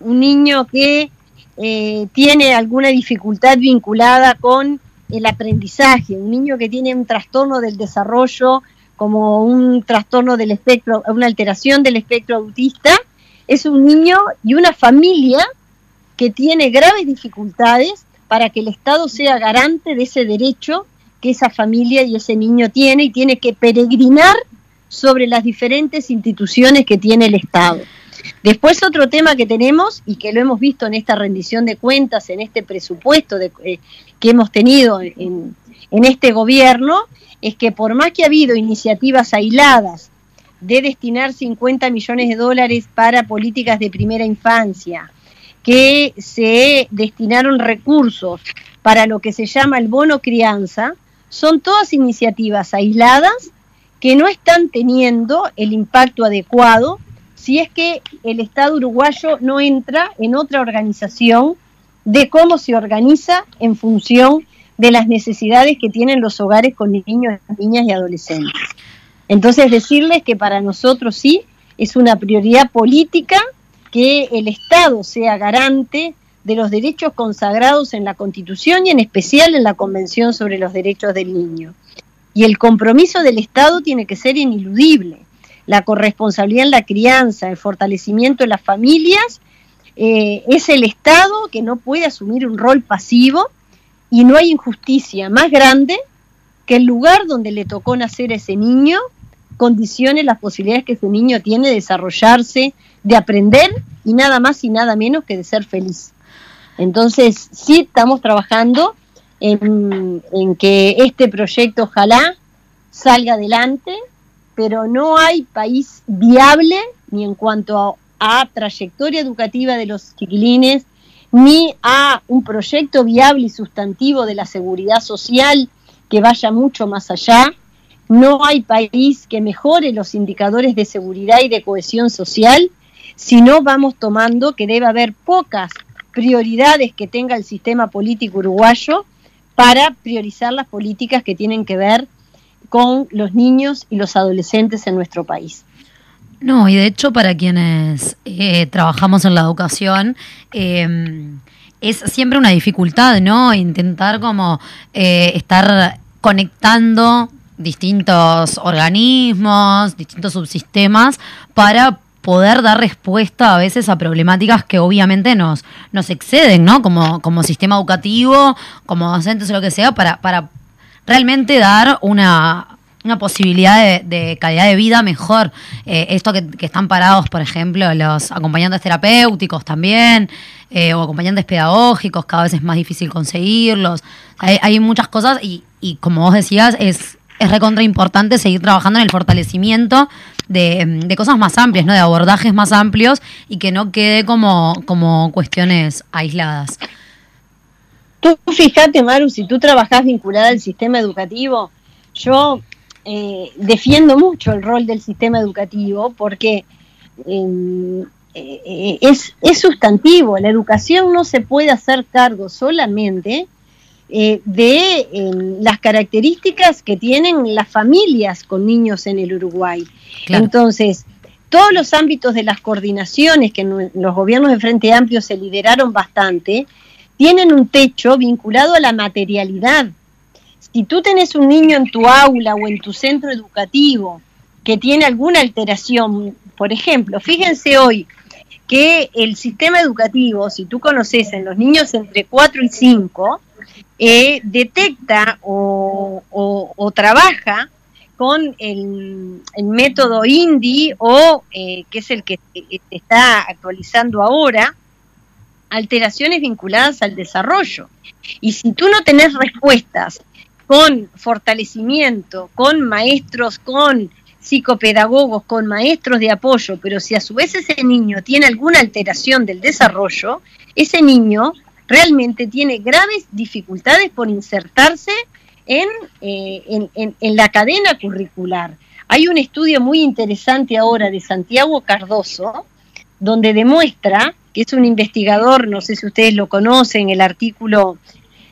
un niño que eh, tiene alguna dificultad vinculada con el aprendizaje, un niño que tiene un trastorno del desarrollo como un trastorno del espectro, una alteración del espectro autista, es un niño y una familia que tiene graves dificultades para que el Estado sea garante de ese derecho que esa familia y ese niño tiene y tiene que peregrinar sobre las diferentes instituciones que tiene el Estado. Después otro tema que tenemos y que lo hemos visto en esta rendición de cuentas, en este presupuesto de, eh, que hemos tenido en, en este gobierno, es que por más que ha habido iniciativas aisladas de destinar 50 millones de dólares para políticas de primera infancia, que se destinaron recursos para lo que se llama el bono crianza, son todas iniciativas aisladas que no están teniendo el impacto adecuado si es que el Estado uruguayo no entra en otra organización de cómo se organiza en función de las necesidades que tienen los hogares con niños, niñas y adolescentes. Entonces, decirles que para nosotros sí es una prioridad política que el Estado sea garante de los derechos consagrados en la Constitución y en especial en la Convención sobre los Derechos del Niño. Y el compromiso del Estado tiene que ser ineludible. La corresponsabilidad en la crianza, el fortalecimiento de las familias, eh, es el Estado que no puede asumir un rol pasivo y no hay injusticia más grande que el lugar donde le tocó nacer a ese niño condicione las posibilidades que ese niño tiene de desarrollarse, de aprender y nada más y nada menos que de ser feliz. Entonces, sí estamos trabajando en, que este proyecto ojalá salga adelante, pero no hay país viable ni en cuanto a, a trayectoria educativa de los chiquilines, ni a un proyecto viable y sustantivo de la seguridad social que vaya mucho más allá. No hay país que mejore los indicadores de seguridad y de cohesión social si no vamos tomando que debe haber pocas prioridades que tenga el sistema político uruguayo para priorizar las políticas que tienen que ver con los niños y los adolescentes en nuestro país. No, y de hecho para quienes eh, trabajamos en la educación, em, es siempre una dificultad, ¿no? Intentar como eh, estar conectando distintos organismos, distintos subsistemas para poder dar respuesta a veces a problemáticas que obviamente nos, nos exceden, ¿no? Como, como sistema educativo, como docentes o lo que sea, para, para realmente dar una, una posibilidad de, calidad de vida mejor. Eh, esto que, están parados, por ejemplo, los acompañantes terapéuticos también, eh, o acompañantes pedagógicos, cada vez es más difícil conseguirlos. Hay, hay muchas cosas y, y, como vos decías, es, es recontra importante seguir trabajando en el fortalecimiento de, cosas más amplias, ¿no? De abordajes más amplios y que no quede como, como cuestiones aisladas. Tú fíjate, Maru, si tú trabajas vinculada al sistema educativo, yo eh, defiendo mucho el rol del sistema educativo porque em, eh, es, es sustantivo. La educación no se puede hacer cargo solamente eh, de em, las características que tienen las familias con niños en el Uruguay. Entonces, todos los ámbitos de las coordinaciones que los gobiernos de Frente Amplio se lideraron bastante, tienen un techo vinculado a la materialidad. Si tú tenés un niño en tu aula o en tu centro educativo que tiene alguna alteración, por ejemplo, fíjense hoy que el sistema educativo, si tú conoces en los niños entre 4 y 5, eh, detecta o, trabaja con el, método INDI o eh, que es el que se está actualizando ahora, alteraciones vinculadas al desarrollo. Y si tú no tenés respuestas con fortalecimiento, con maestros, con psicopedagogos, con maestros de apoyo, pero si a su vez ese niño tiene alguna alteración del desarrollo, ese niño realmente tiene graves dificultades por insertarse eh, en, en, la cadena curricular. Hay un estudio muy interesante ahora de Santiago Cardoso, donde demuestra, que es un investigador, no sé si ustedes lo conocen, el artículo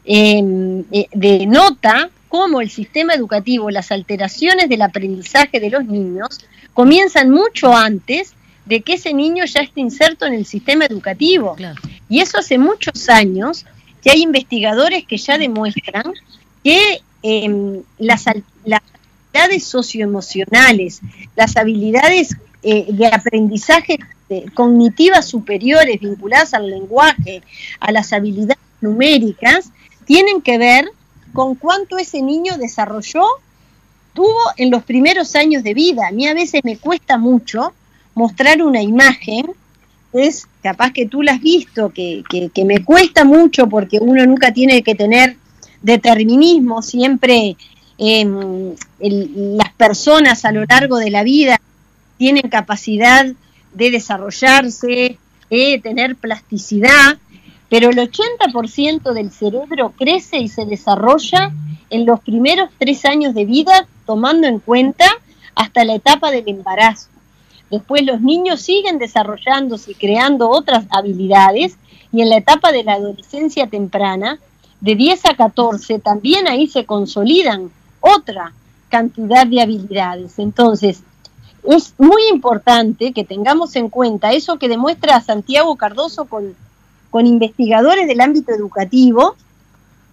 em, eh, nota cómo el sistema educativo, las alteraciones del aprendizaje de los niños comienzan mucho antes de que ese niño ya esté inserto en el sistema educativo. Y eso hace muchos años que hay investigadores que ya demuestran que em, las, habilidades socioemocionales, las habilidades eh, de aprendizaje eh, cognitivas superiores vinculadas al lenguaje, a las habilidades numéricas, tienen que ver con cuánto ese niño desarrolló, tuvo en los primeros años de vida. A mí a veces me cuesta mucho mostrar una imagen, es capaz que tú la has visto, que, que, me cuesta mucho porque uno nunca tiene que tener determinismo, siempre em, las personas a lo largo de la vida tienen capacidad de desarrollarse, de tener plasticidad, pero el 80% del cerebro crece y se desarrolla en los primeros tres años de vida, tomando en cuenta hasta la etapa del embarazo. Después los niños siguen desarrollándose y creando otras habilidades y en la etapa de la adolescencia temprana de 10 a 14, también ahí se consolidan otra cantidad de habilidades. Entonces, es muy importante que tengamos en cuenta eso que demuestra Santiago Cardoso con, con investigadores del ámbito educativo,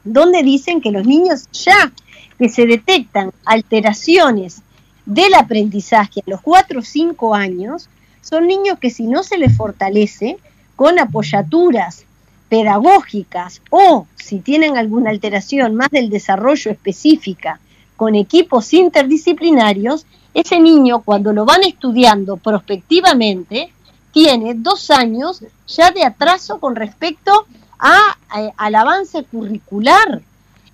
donde dicen que los niños ya que se detectan alteraciones del aprendizaje a los 4 o 5 años, son niños que si no se les fortalece con apoyaturas pedagógicas o si tienen alguna alteración más del desarrollo específica con equipos interdisciplinarios, ese niño cuando lo van estudiando prospectivamente tiene dos años ya de atraso con respecto a, al avance curricular.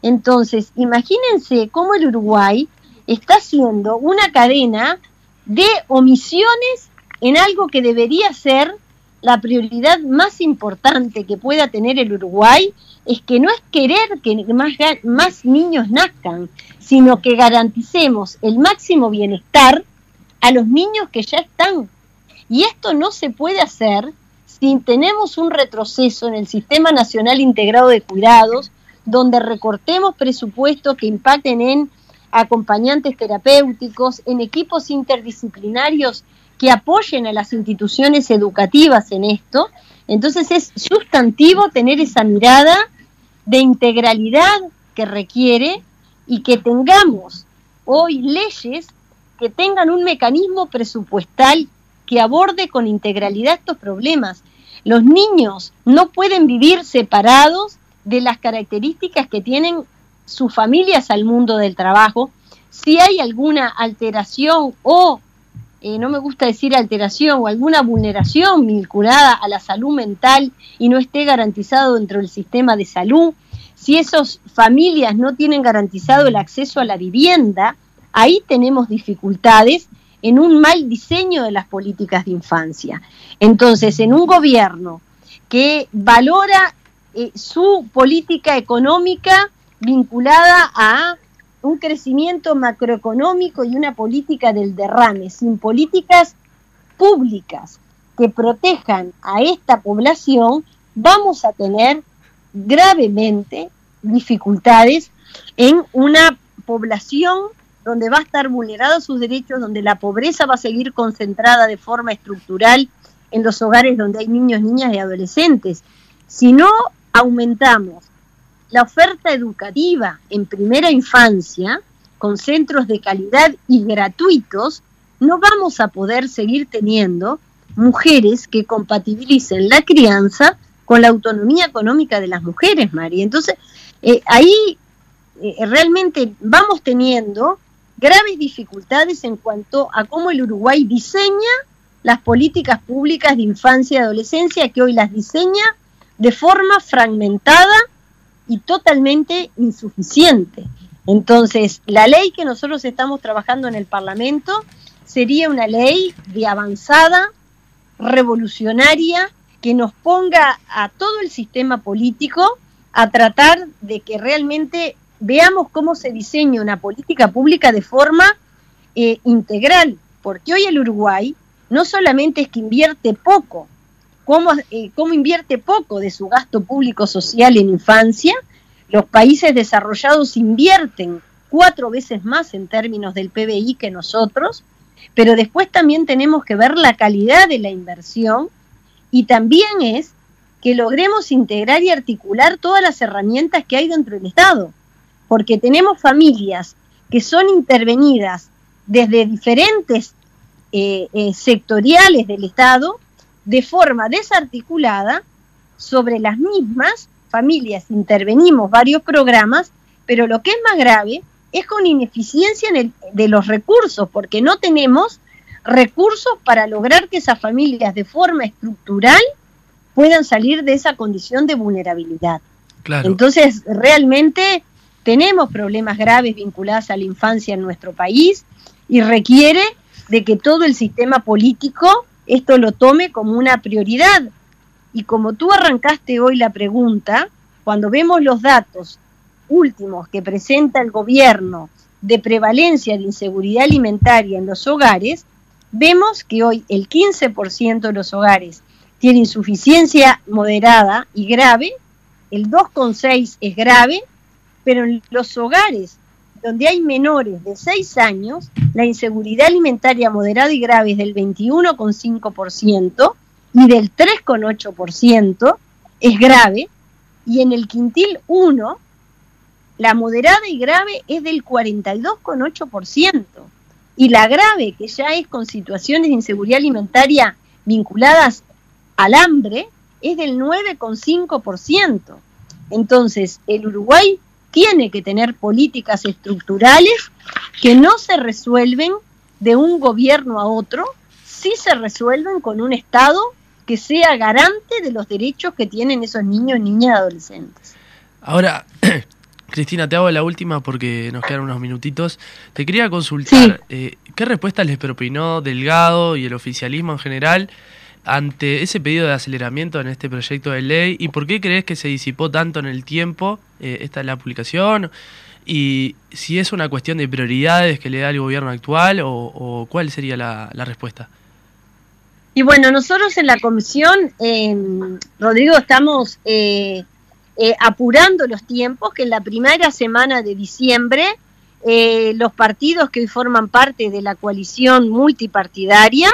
Entonces, imagínense cómo el Uruguay está haciendo una cadena de omisiones en algo que debería ser la prioridad más importante que pueda tener el Uruguay, es que no es querer que más, más niños nazcan, sino que garanticemos el máximo bienestar a los niños que ya están. Y esto no se puede hacer si tenemos un retroceso en el Sistema Nacional Integrado de Cuidados, donde recortemos presupuestos que impacten en acompañantes terapéuticos, en equipos interdisciplinarios que apoyen a las instituciones educativas en esto. Entonces es sustantivo tener esa mirada de integralidad que requiere y que tengamos hoy leyes que tengan un mecanismo presupuestal que aborde con integralidad estos problemas. Los niños no pueden vivir separados de las características que tienen sus familias al mundo del trabajo. Si hay alguna alteración o, eh, no me gusta decir alteración, o alguna vulneración vinculada a la salud mental y no esté garantizado dentro del sistema de salud, si esas familias no tienen garantizado el acceso a la vivienda, ahí tenemos dificultades en un mal diseño de las políticas de infancia. Entonces, en un gobierno que valora eh, su política económica vinculada a un crecimiento macroeconómico y una política del derrame, sin políticas públicas que protejan a esta población, vamos a tener gravemente dificultades en una población donde va a estar vulnerados sus derechos, donde la pobreza va a seguir concentrada de forma estructural en los hogares donde hay niños, niñas y adolescentes. Si no aumentamos la oferta educativa en primera infancia, con centros de calidad y gratuitos, no vamos a poder seguir teniendo mujeres que compatibilicen la crianza con la autonomía económica de las mujeres, María. Entonces, eh, ahí eh, realmente vamos teniendo graves dificultades en cuanto a cómo el Uruguay diseña las políticas públicas de infancia y adolescencia, que hoy las diseña de forma fragmentada y totalmente insuficiente. Entonces, la ley que nosotros estamos trabajando en el Parlamento sería una ley de avanzada, revolucionaria, que nos ponga a todo el sistema político a tratar de que realmente veamos cómo se diseña una política pública de forma eh, integral, porque hoy el Uruguay no solamente es que invierte poco, cómo, eh, cómo invierte poco de su gasto público social en infancia, los países desarrollados invierten cuatro veces más en términos del PBI que nosotros, pero después también tenemos que ver la calidad de la inversión y también es que logremos integrar y articular todas las herramientas que hay dentro del Estado, porque tenemos familias que son intervenidas desde diferentes eh, eh, sectoriales del Estado de forma desarticulada sobre las mismas familias intervenimos varios programas, pero lo que es más grave es con ineficiencia en el, de los recursos, porque no tenemos recursos para lograr que esas familias de forma estructural puedan salir de esa condición de vulnerabilidad. Entonces, realmente tenemos problemas graves vinculados a la infancia en nuestro país y requiere de que todo el sistema político esto lo tome como una prioridad. Y como tú arrancaste hoy la pregunta, cuando vemos los datos últimos que presenta el gobierno de prevalencia de inseguridad alimentaria en los hogares, vemos que hoy el 15% de los hogares tiene insuficiencia moderada y grave el 2,6 es grave, pero en los hogares donde hay menores de 6 años, la inseguridad alimentaria moderada y grave es del 21,5% y del 3,8% es grave, y en el quintil 1, la moderada y grave es del 42,8%, y la grave, que ya es con situaciones de inseguridad alimentaria vinculadas al hambre, es del 9,5%. Entonces, el Uruguay tiene que tener políticas estructurales que no se resuelven de un gobierno a otro, sí se resuelven con un Estado que sea garante de los derechos que tienen esos niños, niñas y adolescentes. Ahora, Cristina, te hago la última porque nos quedan unos minutitos. Te quería consultar, eh, ¿qué respuesta les propinó Delgado y el oficialismo en general ante ese pedido de aceleramiento en este proyecto de ley y por qué crees que se disipó tanto en el tiempo eh, esta la publicación y si es una cuestión de prioridades que le da el gobierno actual o, cuál sería la, respuesta. Y bueno, nosotros en la comisión, Rodrigo, estamos eh, eh, apurando los tiempos, que en la primera semana de diciembre los partidos que forman parte de la coalición multipartidaria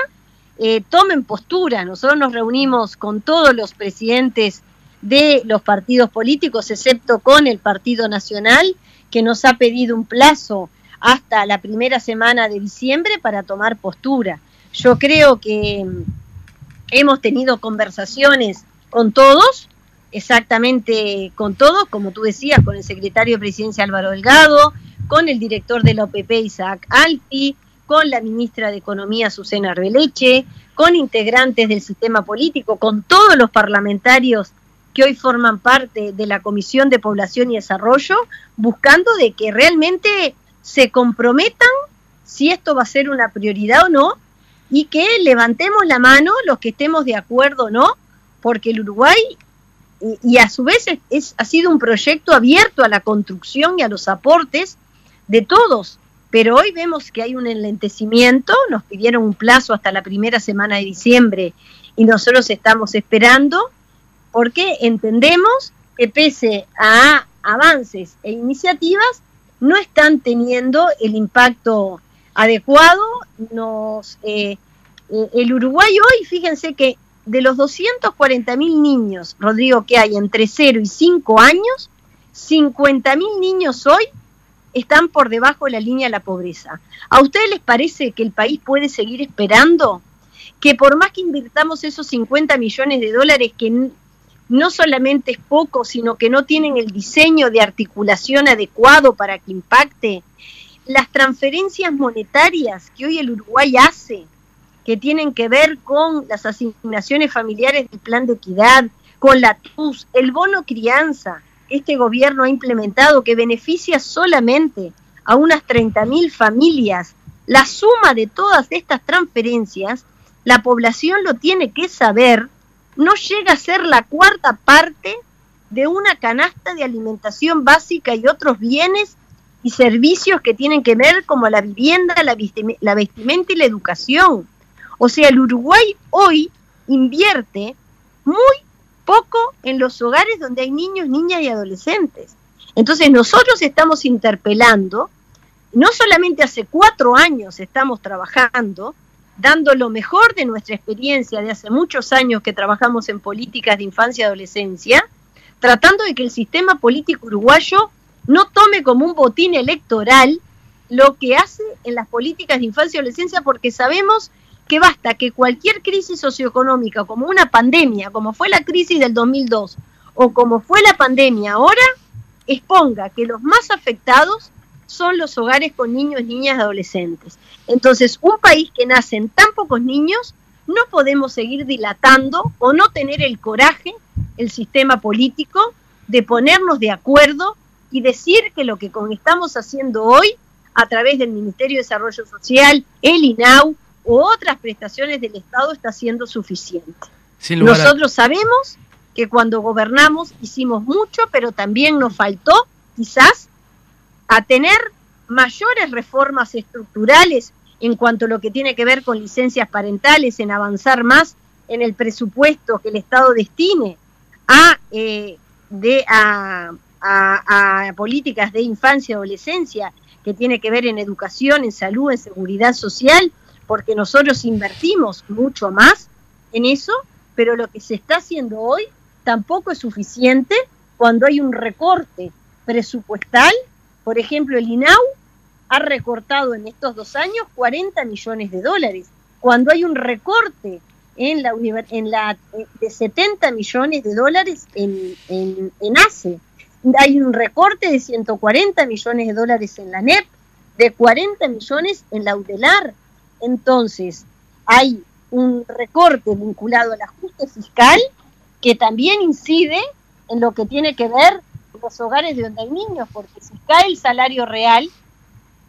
eh, tomen postura. Nosotros nos reunimos con todos los presidentes de los partidos políticos, excepto con el Partido Nacional, que nos ha pedido un plazo hasta la primera semana de diciembre para tomar postura. Yo creo que mm, hemos tenido conversaciones con todos, exactamente con todos, como tú decías, con el secretario de Presidencia Álvaro Delgado, con el director de la OPP Isaac Alfi, con la ministra de Economía Susana Arbeleche, con integrantes del sistema político, con todos los parlamentarios que hoy forman parte de la Comisión de Población y Desarrollo, buscando de que realmente se comprometan si esto va a ser una prioridad o no, y que levantemos la mano los que estemos de acuerdo o no, porque el Uruguay, y, a su vez es, ha sido un proyecto abierto a la construcción y a los aportes de todos, pero hoy vemos que hay un enlentecimiento, nos pidieron un plazo hasta la primera semana de diciembre y nosotros estamos esperando porque entendemos que pese a avances e iniciativas no están teniendo el impacto adecuado. Nos, eh, el Uruguay hoy, fíjense que de los 240 mil niños, Rodrigo, que hay entre 0 y 5 años, 50 mil niños hoy están por debajo de la línea de la pobreza. ¿A ustedes les parece que el país puede seguir esperando? Que por más que invirtamos esos 50 millones de dólares, que no solamente es poco, sino que no tienen el diseño de articulación adecuado para que impacte, las transferencias monetarias que hoy el Uruguay hace, que tienen que ver con las asignaciones familiares del plan de equidad, con la TUS, el bono crianza, este gobierno ha implementado que beneficia solamente a unas 30.000 familias, la suma de todas estas transferencias, la población lo tiene que saber, no llega a ser la cuarta parte de una canasta de alimentación básica y otros bienes y servicios que tienen que ver como la vivienda, la, vestimenta y la educación. O sea, el Uruguay hoy invierte muy poco en los hogares donde hay niños, niñas y adolescentes. Entonces nosotros estamos interpelando, no solamente hace cuatro años estamos trabajando, dando lo mejor de nuestra experiencia de hace muchos años que trabajamos en políticas de infancia y adolescencia, tratando de que el sistema político uruguayo no tome como un botín electoral lo que hace en las políticas de infancia y adolescencia, porque sabemos que basta que cualquier crisis socioeconómica, como una pandemia, como fue la crisis del 2002 o como fue la pandemia ahora, exponga que los más afectados son los hogares con niños, niñas adolescentes. Entonces, un país que nace en tan pocos niños, no podemos seguir dilatando o no tener el coraje, el sistema político, de ponernos de acuerdo y decir que lo que estamos haciendo hoy, a través del Ministerio de Desarrollo Social, el INAU, u otras prestaciones del Estado está siendo suficiente. Nosotros sabemos que cuando gobernamos hicimos mucho, pero también nos faltó quizás a tener mayores reformas estructurales en cuanto a lo que tiene que ver con licencias parentales, en avanzar más en el presupuesto que el Estado destine a eh, de a, a- a políticas de infancia y adolescencia que tiene que ver en educación, en salud, en seguridad social, porque nosotros invertimos mucho más en eso, pero lo que se está haciendo hoy tampoco es suficiente cuando hay un recorte presupuestal. Por ejemplo, el INAU ha recortado en estos dos años 40 millones de dólares, cuando hay un recorte en la, eh, de 70 millones de dólares en, en, en ACE. Hay un recorte de 140 millones de dólares en la NEP, de 40 millones en la UDELAR. Entonces, hay un recorte vinculado al ajuste fiscal que también incide en lo que tiene que ver los hogares de donde hay niños, porque si cae el salario real,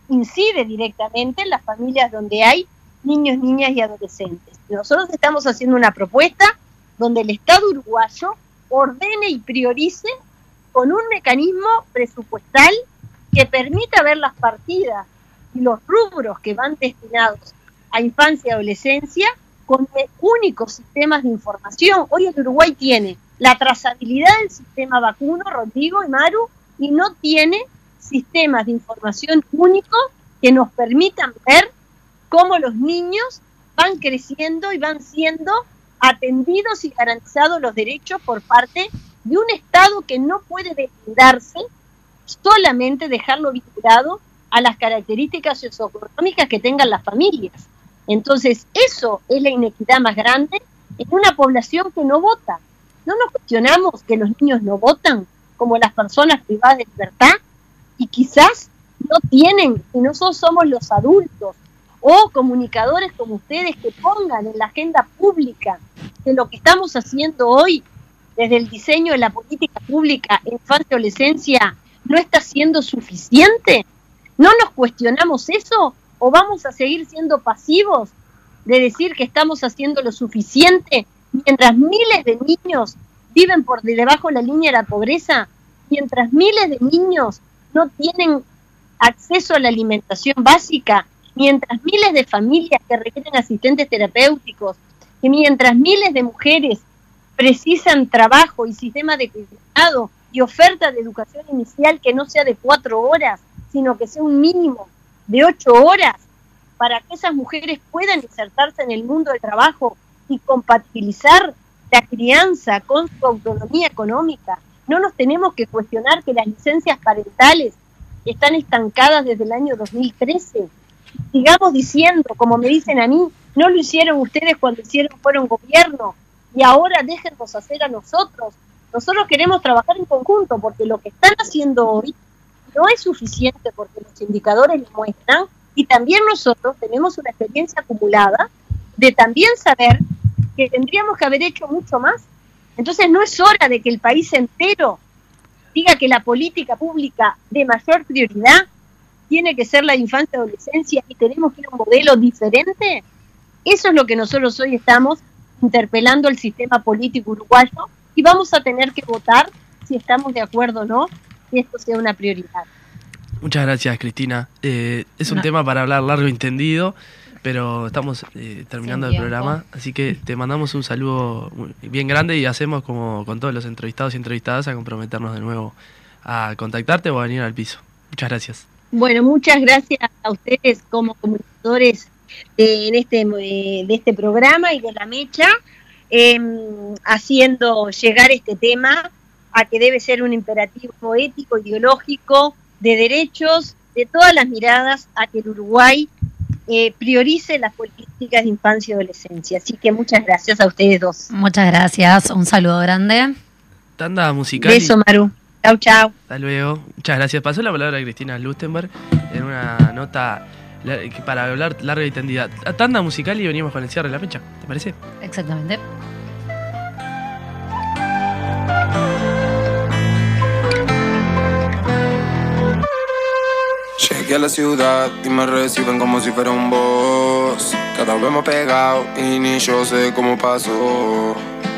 incide directamente en las familias donde hay niños, niñas y adolescentes. Nosotros estamos haciendo una propuesta donde el Estado uruguayo ordene y priorice con un mecanismo presupuestal que permita ver las partidas y los rubros que van destinados a infancia y adolescencia con únicos sistemas de información. Hoy el Uruguay tiene la trazabilidad del sistema vacuno, Rodrigo y Maru, y no tiene sistemas de información únicos que nos permitan ver cómo los niños van creciendo y van siendo atendidos y garantizados los derechos por parte de un Estado que no puede deslindarse, solamente dejarlo vinculado a las características socioeconómicas que tengan las familias. Entonces, eso es la inequidad más grande en una población que no vota. No nos cuestionamos que los niños no votan como las personas privadas de libertad y quizás no tienen, y nosotros somos los adultos o comunicadores como ustedes que pongan en la agenda pública que lo que estamos haciendo hoy desde el diseño de la política pública en infancia y adolescencia no está siendo suficiente. ¿No nos cuestionamos eso o vamos a seguir siendo pasivos de decir que estamos haciendo lo suficiente mientras miles de niños viven por debajo de la línea de la pobreza, mientras miles de niños no tienen acceso a la alimentación básica, mientras miles de familias que requieren asistentes terapéuticos, que mientras miles de mujeres precisan trabajo y sistema de cuidado y oferta de educación inicial que no sea de cuatro horas, sino que sea un mínimo de ocho horas, para que esas mujeres puedan insertarse en el mundo del trabajo y compatibilizar la crianza con su autonomía económica. No nos tenemos que cuestionar que las licencias parentales están estancadas desde el año 2013. Sigamos diciendo, como me dicen a mí, no lo hicieron ustedes cuando hicieron fueron gobierno y ahora déjennos hacer a nosotros. Nosotros queremos trabajar en conjunto porque lo que están haciendo hoy no es suficiente porque los indicadores lo muestran y también nosotros tenemos una experiencia acumulada de también saber que tendríamos que haber hecho mucho más. Entonces no es hora de que el país entero diga que la política pública de mayor prioridad tiene que ser la infancia y adolescencia y tenemos que ir a un modelo diferente. Eso es lo que nosotros hoy estamos interpelando al sistema político uruguayo y vamos a tener que votar si estamos de acuerdo o no que esto sea una prioridad. Muchas gracias, Cristina. Eh, es un No. tema para hablar largo y entendido, pero estamos eh, terminando el programa, así que te mandamos un saludo muy- bien grande y hacemos como con todos los entrevistados y entrevistadas a comprometernos de nuevo a contactarte o a venir al piso. Muchas gracias. Bueno, muchas gracias a ustedes como comunicadores de, en este, eh, de este programa y de la mecha, em, haciendo llegar este tema a que debe ser un imperativo ético, ideológico, de derechos, de todas las miradas, a que el Uruguay eh, priorice las políticas de infancia y adolescencia. Así que muchas gracias a ustedes dos. Muchas gracias, un saludo grande. Tanda musical. Beso, Maru. Chau, chau. Hasta luego. Muchas gracias. Pasó la palabra a Cristina Lustenberg en una nota para hablar larga y tendida. Tanda musical y venimos con el cierre de la fecha. ¿Te parece? Exactamente. Llegué a la ciudad y me reciben como si fuera un boss. Cada vez más pegado y ni yo sé cómo pasó.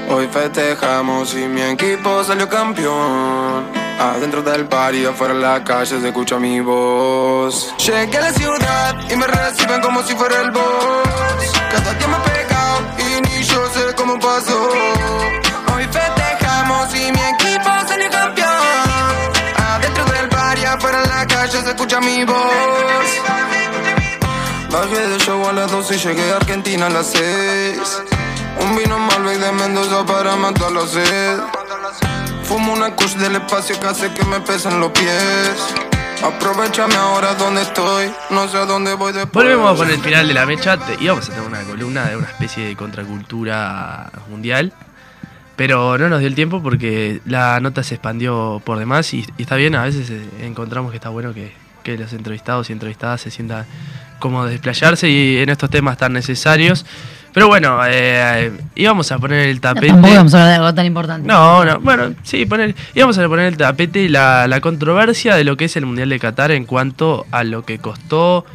Hoy festejamos y mi equipo salió campeón. Adentro del party, afuera en la calle se escucha mi voz. Llegué a la ciudad y me reciben como si fuera el boss. Cada día más pegado y ni yo sé cómo pasó. Calle se escucha mi voz. Bajé de show a las 12 y llegué a Argentina a las 6. Un vino Malbec de Mendoza para matar la sed. Fumo una kush del espacio que hace que me pesen los pies. Aprovechame ahora donde estoy, no sé a dónde voy después. Volvemos con el final de la mecha. Te- íbamos a tener una columna de una especie de contracultura mundial. Pero no nos dio el tiempo porque la nota se expandió por demás y, y está bien, a veces eh, encontramos que está bueno que, que los entrevistados y entrevistadas se sientan como desplayarse y en estos temas tan necesarios. Pero bueno, eh, íbamos a poner el tapete. Tampoco vamos a hablar de algo tan importante. No, no, bueno, sí, poner, íbamos a poner el tapete la, la controversia de lo que es el Mundial de Qatar en cuanto a lo que costó,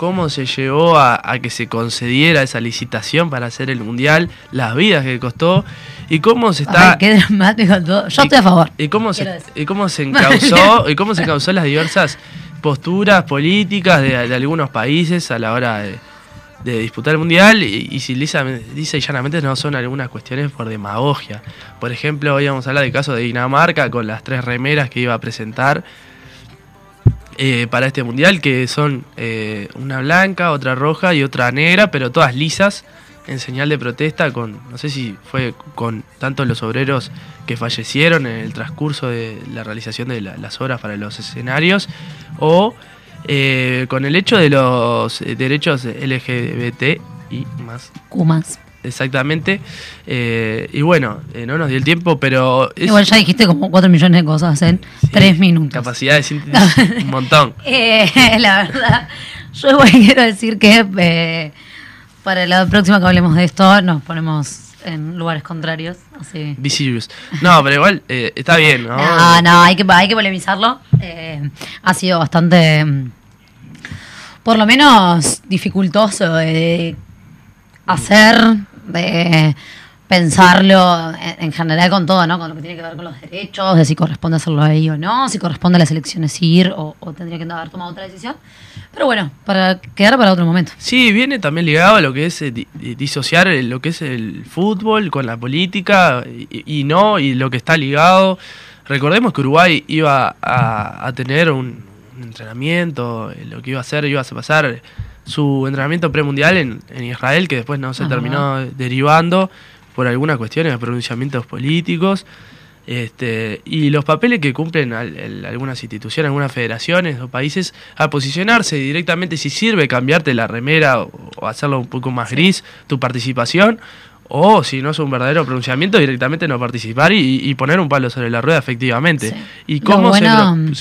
cómo se llevó a, a que se concediera esa licitación para hacer el Mundial, las vidas que costó y cómo se está... Ay, qué dramático todo. Yo estoy a favor. Y cómo se, decir. y cómo se encausó, y cómo se causó las diversas posturas políticas de, de algunos países a la hora de, de disputar el mundial y, y si lisa, lisa y llanamente no son algunas cuestiones por demagogia. Por ejemplo, hoy vamos a hablar del caso de Dinamarca con las tres remeras que iba a presentar eh, para este mundial, que son eh, una blanca, otra roja y otra negra, pero todas lisas en señal de protesta con, no sé si fue con tanto los obreros que fallecieron en el transcurso de la realización de la- las obras para los escenarios, o eh, con el hecho de los eh, derechos LGBT y más. Exactamente. Eh, y bueno, eh, no nos dio el tiempo, pero es Igual ya dijiste como 4 millones de cosas en 3 minutos. capacidad de síntesis un montón. Eh, la verdad, yo igual quiero decir que eh, para la próxima que hablemos de esto nos ponemos en lugares contrarios. Así. Be serious. No, pero igual eh, está bien, ¿no? No, no, hay que, hay que polemizarlo. Ha sido bastante, mm, por lo menos, dificultoso hacer, de pensarlo en, en general con todo, ¿no? Con lo que tiene que ver con los derechos, de si corresponde hacerlo ahí o no, si corresponde a las elecciones ir o, o tendría que haber tomado otra decisión. Pero bueno, para quedar para otro momento. Sí, viene también ligado a lo que es eh, di- di- disociar lo que es el fútbol con la política y, no, y lo que está ligado. Recordemos que Uruguay iba a, tener un, un entrenamiento, eh, lo que iba a hacer, iba a pasar su entrenamiento premundial en, en Israel, que después no se terminó derivando por algunas cuestiones de pronunciamientos políticos. Este, y los papeles que cumplen al- el- algunas instituciones, algunas federaciones o países a posicionarse directamente si sirve cambiarte la remera o, o hacerlo un poco más gris tu participación o si no es un verdadero pronunciamiento directamente no participar y, y poner un palo sobre la rueda efectivamente. Sí. Y cómo se bueno- pro-